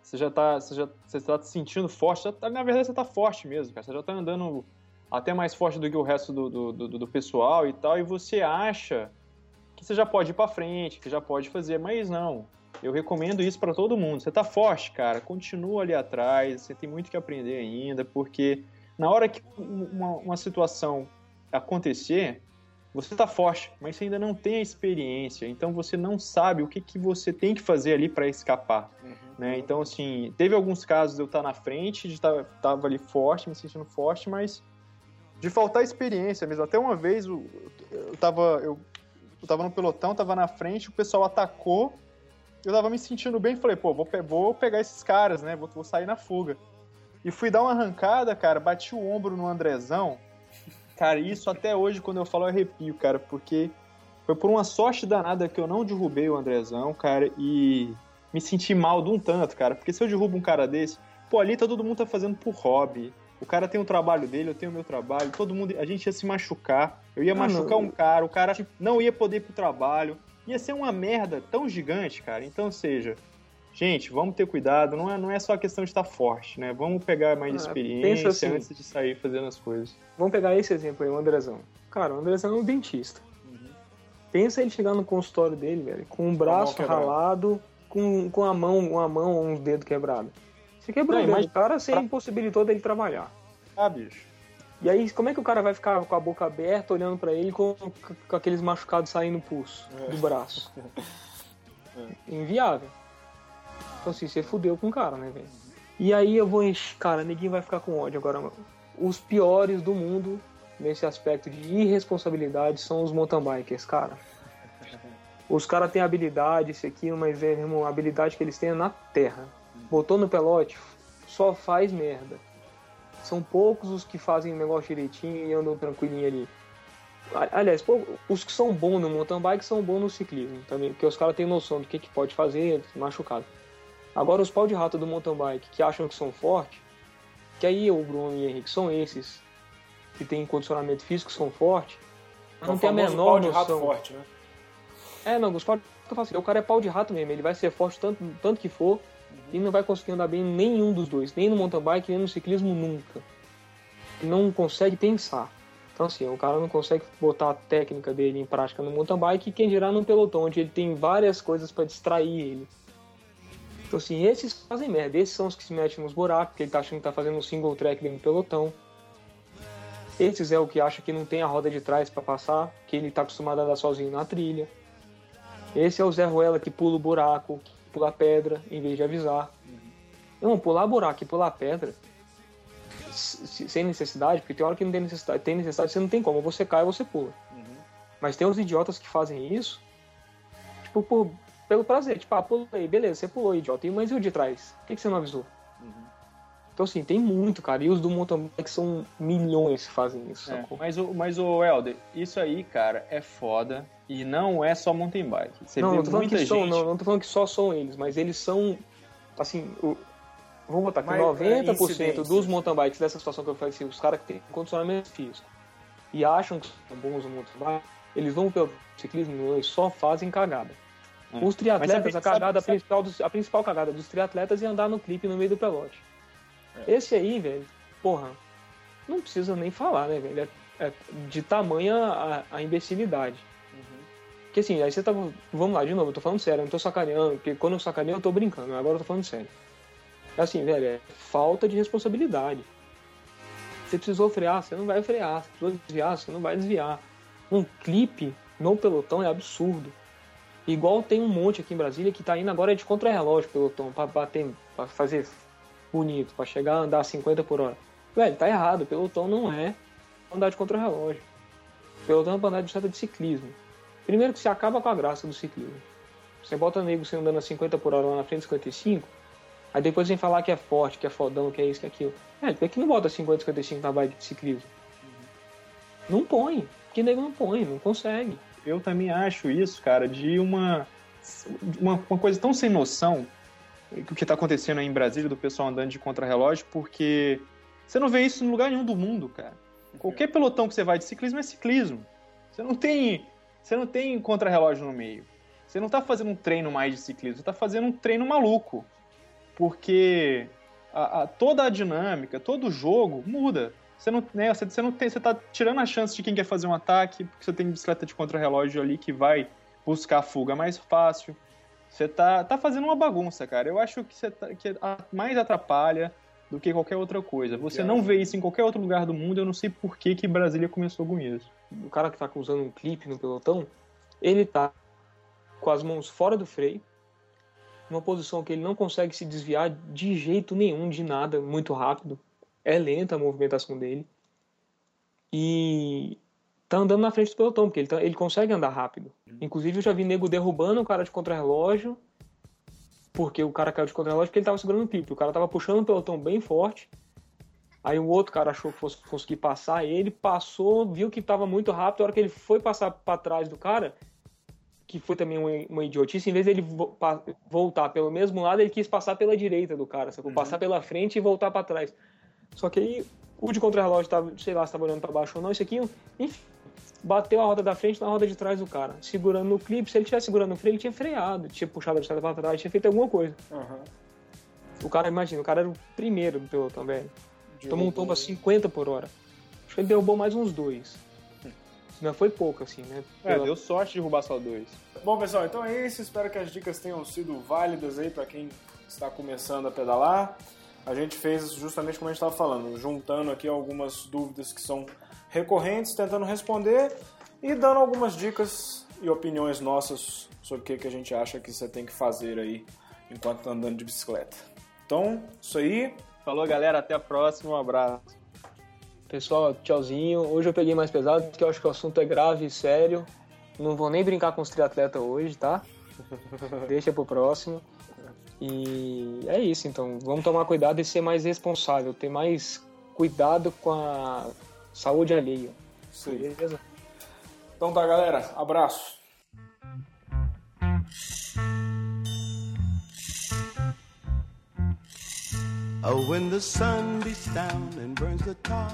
você já tá, você já, você tá se sentindo forte, tá- na verdade você tá forte mesmo, cara. Você já tá andando até mais forte do que o resto do, do, do, do pessoal e tal, e você acha que você já pode ir pra frente, que já pode fazer, mas não. Eu recomendo isso pra todo mundo. Você tá forte, cara, continua ali atrás, você tem muito que aprender ainda, porque na hora que uma, uma situação acontecer, você tá forte, mas você ainda não tem a experiência, então você não sabe o que, que você tem que fazer ali para escapar,
Uhum.
né? Então, assim, teve alguns casos de eu estar na frente, de estar tava ali forte, me sentindo forte, mas de faltar experiência mesmo. Até uma vez eu, eu tava eu, eu tava no pelotão, tava na frente, o pessoal atacou, eu tava me sentindo bem, falei, pô, vou, vou pegar esses caras, né? Vou, vou sair na fuga. E fui dar uma arrancada, cara, bati o ombro no Andrezão. Cara, isso até hoje, quando eu falo, eu arrepio, cara, porque foi por uma sorte danada que eu não derrubei o Andrezão, cara, e me senti mal de um tanto, cara, porque se eu derrubo um cara desse, pô, ali tá todo mundo tá fazendo por hobby. O cara tem o trabalho dele, eu tenho o meu trabalho, todo mundo, a gente ia se machucar. Eu ia
Ah,
machucar
não.
um cara, o cara não ia poder ir pro trabalho. Ia ser uma merda tão gigante, cara. Então, seja, gente, vamos ter cuidado, não é, não é só a questão de estar forte, né? Vamos pegar mais
Ah,
experiência
assim.
antes de sair fazendo as coisas.
Vamos pegar esse exemplo aí, o Andrezão. Cara, o Andrezão é um dentista. Pensa ele chegar no consultório dele, velho, com um braço ralado, com, com a mão, uma mão ou uns dedos quebrados. Você quebrou
Não,
o dedo cara, você impossibilitou dele trabalhar.
Ah, bicho.
E aí, como é que o cara vai ficar com a boca aberta, olhando pra ele com, com aqueles machucados saindo no pulso do braço? Inviável. Então assim, você fudeu com o cara, né, velho? E aí eu vou encher. Cara, ninguém vai ficar com ódio agora. Os piores do mundo nesse aspecto de irresponsabilidade são os mountain bikers, cara. Os caras têm habilidade, isso aqui, mas é, irmão, a habilidade que eles têm é na terra. Botou no pelote, só faz merda. São poucos os que fazem o negócio direitinho e andam tranquilinho ali. Aliás, os que são bons no mountain bike são bons no ciclismo também, porque os caras têm noção do que, que pode fazer machucado. Agora, os pau de rato do mountain bike que acham que são fortes, que aí o Bruno e o Henrique são esses que têm condicionamento físico, são fortes, não
o
tem a menor
pau de
noção.
rato forte, né?
É, não, os pau de rato eu falo assim, o cara é pau de rato mesmo, ele vai ser forte tanto, tanto que for e não vai conseguir andar bem em nenhum dos dois, nem no mountain bike, nem no ciclismo nunca. Não consegue pensar. Então assim, o cara não consegue botar a técnica dele em prática no mountain bike e quem dirá no pelotão, onde ele tem várias coisas para distrair ele. Então assim, esses fazem merda, esses são os que se metem nos buracos, porque ele tá achando que tá fazendo um single track dentro do pelotão. Esses é o que acha que não tem a roda de trás para passar, que ele tá acostumado a andar sozinho na trilha. Esse é o Zé Ruela que pula o buraco, que pula a pedra, em vez de avisar. Não, pular buraco e pular pedra sem necessidade, porque tem hora que não tem necessidade. Tem necessidade, você não tem como. Você cai ou você pula. Mas tem os idiotas que fazem isso, tipo, por, pelo prazer. Tipo, ah, pulei, beleza, você pulou, idiota. E mas e o de trás? Por que, que você não avisou? Então, assim, tem muito, cara. E os do mountain bike são milhões que fazem isso,
É, mas, o, mas o Helder, isso aí, cara, é foda e não é só mountain bike. Você
não, não tô falando que são,
gente...
não, não tô falando que só são eles, mas eles são, assim, o, vamos botar aqui,
Mas, é,
90%
incidências.
dos mountain bikes dessa situação que eu falei, assim, os caras que têm condicionamento físico e acham que são bons no mountain bike, eles vão pelo ciclismo e só fazem cagada.
É.
Os triatletas, a cagada
sabe-
principal, dos, a principal cagada dos triatletas é andar no clipe no meio do pelote. Esse aí, velho, porra, não precisa nem falar, né, velho? É, é de tamanha a, a imbecilidade. Porque assim, aí você tá. Vamos lá, de novo, eu tô falando sério, eu não tô sacaneando, porque quando eu sacaneio eu tô brincando, agora eu tô falando sério. É assim, velho, é falta de responsabilidade. Você precisou frear, você não vai frear. Você precisou desviar, você não vai desviar. Um clipe no pelotão é absurdo. Igual tem um monte aqui em Brasília que tá indo agora de contra-relógio pelotão, pra bater, pra fazer bonito, pra chegar a andar 50 por hora. Velho, tá errado, pelotão não é andar de contra-relógio. Pelotão é pra andar de bicicleta de ciclismo. Primeiro que você acaba com a graça do ciclismo. Você bota nego você andando a 50 por hora lá na frente de 55, aí depois vem falar que é forte, que é fodão, que é isso, que é aquilo. É, por que não bota 50, 55 na bike de ciclismo? Não põe. Que nego não põe, não consegue.
Eu também acho isso, cara, de uma, uma, uma coisa tão sem noção o que tá acontecendo aí em Brasília do pessoal andando de contrarrelógio, porque você não vê isso em lugar nenhum do mundo, cara. Qualquer pelotão que você vai de ciclismo é ciclismo. Você não tem, você não tem contrarrelógio no meio. Você não tá fazendo um treino mais de ciclismo, você tá fazendo um treino maluco. Porque a, a- toda a dinâmica, todo o jogo muda. Você não, né, você, você não tem, você tá tirando a chance de quem quer fazer um ataque, porque você tem bicicleta de contrarrelógio ali que vai buscar a fuga mais fácil. Você tá, tá fazendo uma bagunça, cara. Eu acho que, você tá, que mais atrapalha do que qualquer outra coisa. Você não vê isso em qualquer outro lugar do mundo, eu não sei por que, que Brasília começou com isso.
o cara que tá usando um clipe no pelotão, ele tá com as mãos fora do freio, uma posição que ele não consegue se desviar de jeito nenhum, de nada, muito rápido. É lenta a movimentação dele. E tá andando na frente do pelotão, porque ele, tá, ele consegue andar rápido. Inclusive eu já vi nego derrubando o cara de contrarrelógio, porque o cara caiu de contrarrelógio porque ele tava segurando o clipe. O cara tava puxando o pelotão bem forte. Aí o outro cara achou que fosse conseguir passar ele, passou, viu que tava muito rápido. A hora que ele foi passar para trás do cara, que foi também uma, uma idiotice, em vez dele vo voltar pelo mesmo lado, ele quis passar pela direita do cara, sacou? Uhum. Passar pela frente e voltar para trás. Só que aí o de contrarrelógio tava, sei lá, se tava olhando para baixo ou não, isso aqui, enfim, bateu a roda da frente na roda de trás do cara, segurando no clipe. Se ele tivesse segurando no freio, ele tinha freado, tinha puxado a estrada para trás, tinha feito alguma coisa.
Uhum.
O cara, imagina, o cara era o primeiro do pelotão, velho. Tomou um tombo a 50 por hora. Acho que ele derrubou mais uns dois. Não foi pouco, assim, né?
É, deu sorte de derrubar só dois.
Bom, pessoal, então é isso. Espero que as dicas tenham sido válidas aí para quem está começando a pedalar. A gente fez justamente como a gente estava falando, juntando aqui algumas dúvidas que são recorrentes, tentando responder e dando algumas dicas e opiniões nossas sobre o que, que a gente acha que você tem que fazer aí enquanto está andando de bicicleta. Então, isso aí.
Falou, galera. Até a próxima. Um abraço.
Pessoal, tchauzinho. Hoje eu peguei mais pesado porque eu acho que o assunto é grave e sério. Não vou nem brincar com os triatletas hoje, tá? Deixa pro próximo. E é isso, então. Vamos tomar cuidado e ser mais responsável, ter mais cuidado com a saúde alheia.
Sim. Beleza? Então tá, galera. Abraço.
Oh, when the sun beats down and burns the top